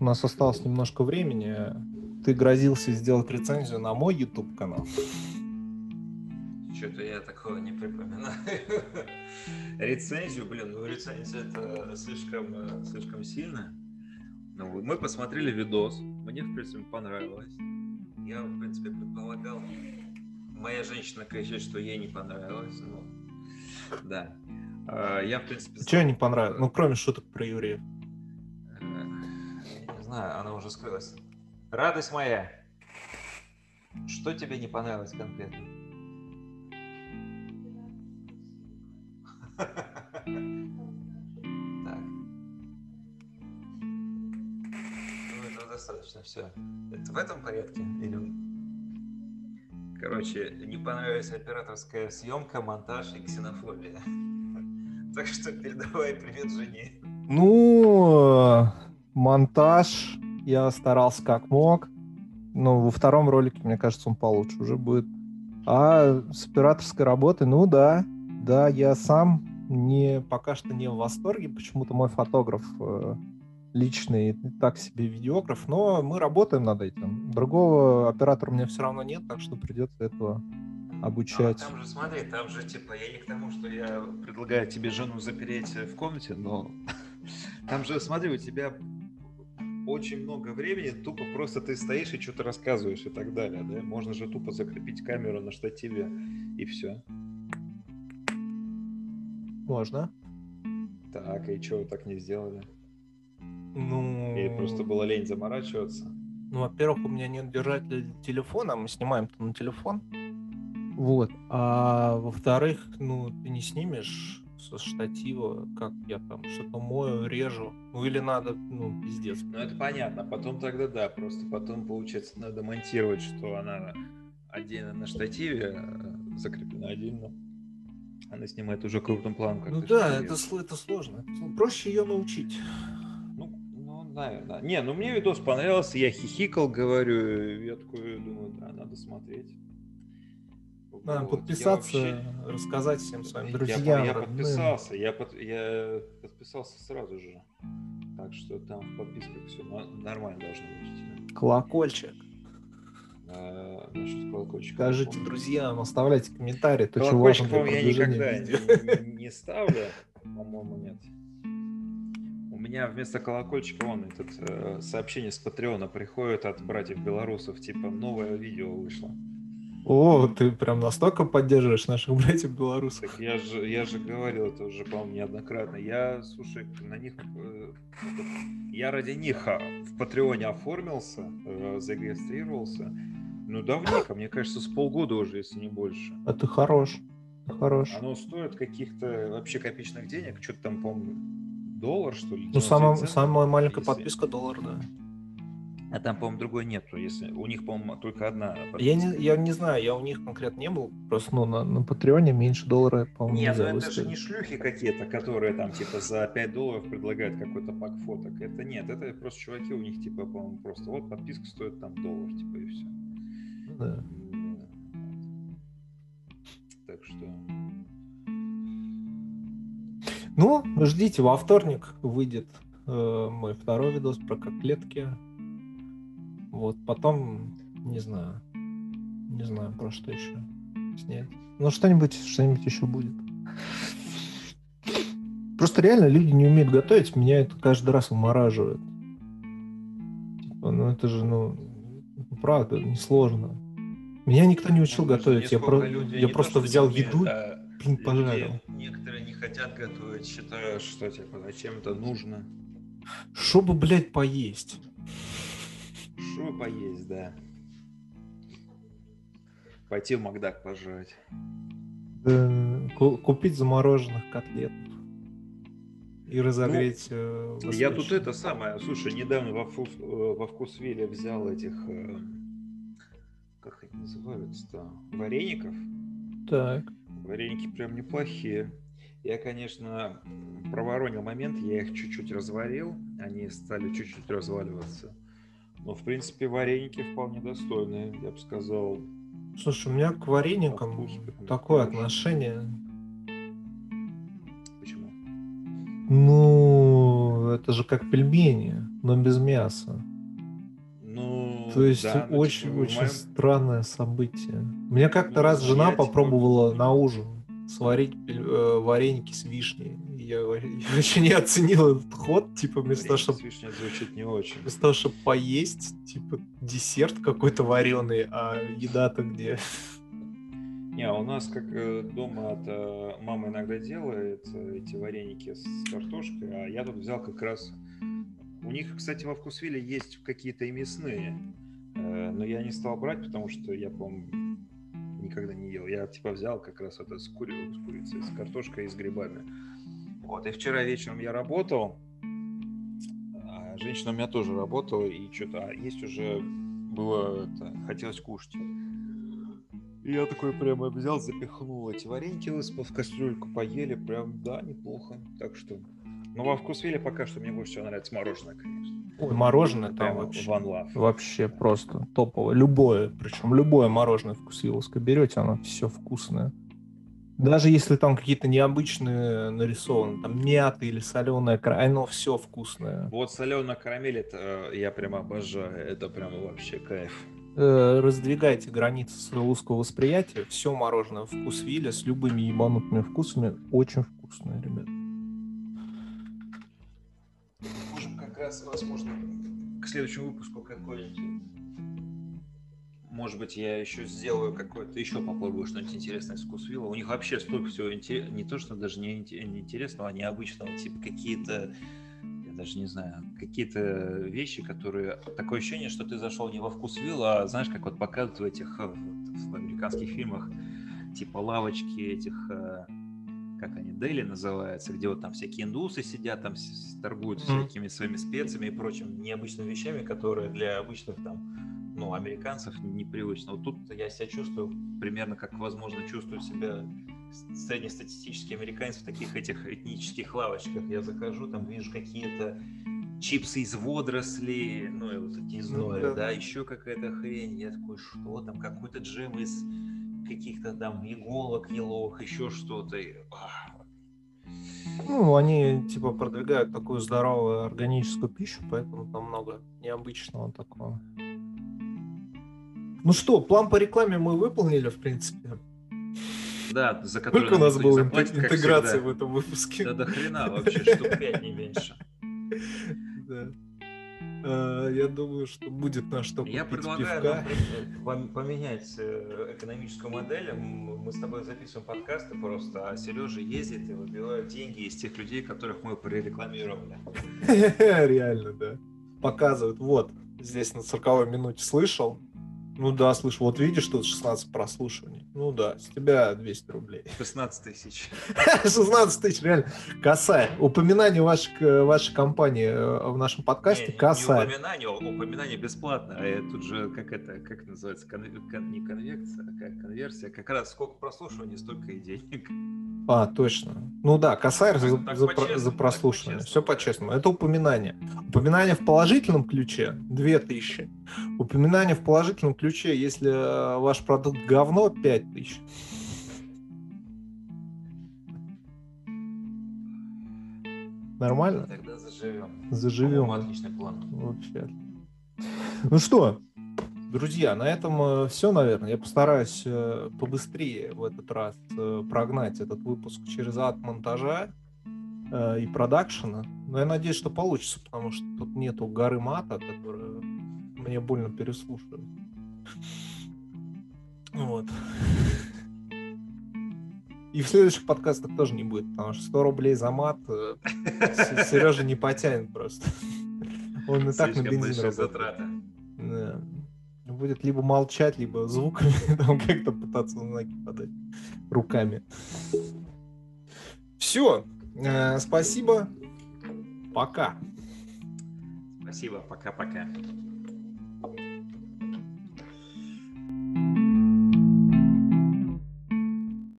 у нас осталось немножко времени. Ты грозился сделать рецензию на мой YouTube канал. Что-то я такого не припоминаю. Рецензию, блин, ну рецензия это слишком, э, слишком сильно. Ну, мы посмотрели видос, мне, в принципе, понравилось. Я, в принципе, предполагал, моя женщина кричит, что ей не понравилось, но да. А, я, в принципе... Что не понравилось? Ну, кроме шуток про евреев. Э, я не знаю, она уже скрылась. Радость моя, что тебе не понравилось конкретно? Так. Ну, этого достаточно, все. Это в этом порядке? Или... Короче, не понравилась операторская съемка, монтаж и ксенофобия. Так что передавай привет жене. Ну, монтаж я старался как мог. Но во втором ролике, мне кажется, он получше уже будет. А с операторской работой, ну да, да, я сам не, пока что не в восторге. Почему-то мой фотограф э, личный так себе видеограф, но мы работаем над этим. Другого оператора у меня все равно нет, так что придется этого обучать. А, там же, смотри, там же, типа, я не к тому, что я предлагаю тебе жену запереть в комнате, но там же, смотри, у тебя очень много времени, тупо просто ты стоишь и что-то рассказываешь и так далее, да? Можно же тупо закрепить камеру на штативе и все. Можно. Так, и что вы так не сделали? Ну... И просто было лень заморачиваться? Ну, во-первых, у меня нет держателя телефона, мы снимаем на телефон. Вот. А во-вторых, ну, ты не снимешь со штатива, как я там что-то мою, режу. Ну, или надо, ну, пиздец. Ну, это понятно. Потом тогда да, просто потом, получается, надо монтировать, что она отдельно на штативе э, закреплена отдельно. Она снимает уже крупным планом. Ну да, это, это сложно. Проще ее научить. Ну, ну, наверное. Не, ну мне видос понравился, я хихикал, говорю, я такой думаю, да, надо смотреть. Надо вот. подписаться, вообще... рассказать всем своим друзьям. Я, я подписался, я, под, я подписался сразу же. Так что там в подписках все нормально должно быть. Колокольчик. А, насчет колокольчика. Скажите друзьям, оставляйте комментарии. То, Колокольчик, по я никогда не, не ставлю. По-моему, нет. У меня вместо колокольчика он этот э, сообщение с Патреона приходит от братьев белорусов, типа новое видео вышло. О, ты прям настолько поддерживаешь наших братьев белорусов. Так я же, я же говорил это уже, по-моему, неоднократно. Я, слушай, на них... Э, я ради них а, в Патреоне оформился, э, зарегистрировался. Ну, давненько, мне кажется, с полгода уже, если не больше. А ты хорош. Хорош. Оно стоит каких-то вообще копеечных денег, что-то там, по-моему, доллар, что ли? Ну, самая, самая маленькая если... подписка доллар, да. А там, по-моему, другой нету. Если у них, по-моему, только одна. Я не, я не знаю, я у них конкретно не был. Просто ну, на, на Патреоне меньше доллара, по-моему, Нет, ну это же не шлюхи какие-то, которые там типа за 5 долларов предлагают какой-то пак фоток. Это нет, это просто чуваки у них типа, по-моему, просто вот подписка стоит там доллар, типа и все. Ну да. Так что... Ну, ждите, во вторник выйдет э, мой второй видос про котлетки. Вот, потом, не знаю, не знаю, про что еще снять. Ну, что-нибудь, что-нибудь еще будет. Просто реально люди не умеют готовить, меня это каждый раз вымораживает. Типа, ну это же, ну, правда, несложно. Меня никто не учил ну, готовить, я, про... я просто взял умеют, еду, а блин, пожарил. Некоторые не хотят готовить, считают, что типа зачем это нужно. Чтобы, блядь, поесть. Чтобы поесть, да. Пойти в Макдак пожрать. Да, купить замороженных котлет. И разогреть... Ну, э, я тут это самое, слушай, недавно во, вкус, э, во вкусвиле взял этих, э, как они называются-то, вареников. Так. Вареники прям неплохие. Я, конечно, проворонил момент, я их чуть-чуть разварил, они стали чуть-чуть разваливаться. Но, в принципе, вареники вполне достойные, я бы сказал. Слушай, у меня к вареникам такое хорошо. отношение. Почему? Ну, это же как пельмени, но без мяса. Ну, То есть да, очень, ну, очень моем... странное событие. Мне как-то ну, раз жена попробовала типа... на ужин сварить э, вареники с вишней я, я вообще не оценил этот ход, типа вместо того, чтобы... звучит не очень. Вместо того, чтобы поесть, типа десерт какой-то вареный, а еда-то где? Не, у нас как э, дома это мама иногда делает э, эти вареники с картошкой, а я тут взял как раз... У них, кстати, во вкусвиле есть какие-то и мясные, э, но я не стал брать, потому что я, по-моему, никогда не ел. Я типа взял как раз это с, кури... с курицей, с картошкой и с грибами. Вот, и вчера вечером я работал, а женщина у меня тоже работала, и что-то а есть уже было, это, хотелось кушать. И я такой прямо взял, запихнул эти вареньки, выспал в кастрюльку, поели, прям, да, неплохо. Так что, но во вкусвиле пока что мне больше всего нравится мороженое, конечно. Ой, мороженое там вообще, One Love. вообще просто топовое. Любое, причем любое мороженое вкусвиловское берете, оно все вкусное. Даже если там какие-то необычные нарисованы, там мята или соленая карамель, оно все вкусное. Вот соленая карамель, это э, я прямо обожаю, это прямо вообще кайф. Э, раздвигайте границы своего узкого восприятия, все мороженое вкус Вилля с любыми ебанутыми вкусами, очень вкусное, ребят. Можем как раз, возможно, к следующему выпуску какой-нибудь может быть, я еще сделаю какое-то, еще попробую что-нибудь интересное с Вкусвилла. У них вообще столько всего не то, что даже не, не интересного, а необычного. Типа какие-то, я даже не знаю, какие-то вещи, которые... Такое ощущение, что ты зашел не во Вкусвилл, а знаешь, как вот показывают в этих в, в американских фильмах, типа лавочки этих э, как они, дели называются, где вот там всякие индусы сидят, там торгуют всякими своими специями и прочими необычными вещами, которые для обычных там ну, американцев непривычно. Вот тут я себя чувствую примерно как, возможно, чувствую себя среднестатистический американец в таких этих этнических лавочках. Я захожу, там вижу какие-то чипсы из водорослей, ну, и вот эти из ну, да. да, еще какая-то хрень. Я такой, что там, какой-то джем из каких-то там иголок еловых, еще что-то. Ну, они типа продвигают такую здоровую органическую пищу, поэтому там много необычного такого. Ну что, план по рекламе мы выполнили, в принципе. Да, за который Сколько у нас было заплатить, интеграции в этом выпуске? Да до хрена вообще, штук 5 не меньше. Э, я думаю, что будет на что Я предлагаю нам поменять э, экономическую модель. Мы с тобой записываем подкасты просто, а Сережа ездит и выбивает деньги из тех людей, которых мы прорекламировали. Реально, да. Показывают. Вот, здесь на 40 минуте слышал, ну да, слышу. Вот видишь, тут 16 прослушиваний. Ну да, с тебя 200 рублей. 16 тысяч. 16 тысяч, реально. Косая. Упоминание вашей, вашей компании э, в нашем подкасте не, косая. Не упоминание, упоминание бесплатно. А тут же, как это, как называется, кон, кон, не конвекция, а как конверсия. Как раз сколько прослушиваний, столько и денег. А, точно. Ну да, косарь за, за, за прослушивание. Все по-честному. Это упоминание. Упоминание в положительном ключе 2000. Упоминание в положительном ключе, если э, ваш продукт говно, 5000. Нормально? Тогда заживем. Заживем. Отличный план. Вообще. Ну что, Друзья, на этом э, все, наверное. Я постараюсь э, побыстрее в этот раз прогнать этот выпуск через ад монтажа и продакшена. Но я надеюсь, что получится, потому что тут нету горы мата, которая мне больно переслушивать. Вот. И в следующих подкастах тоже не будет, потому что 100 рублей за мат Сережа не потянет просто. Он и так на бензин. Да будет либо молчать, либо звуками там как-то пытаться знаки подать руками. Все. Э, спасибо. Пока. Спасибо. Пока-пока.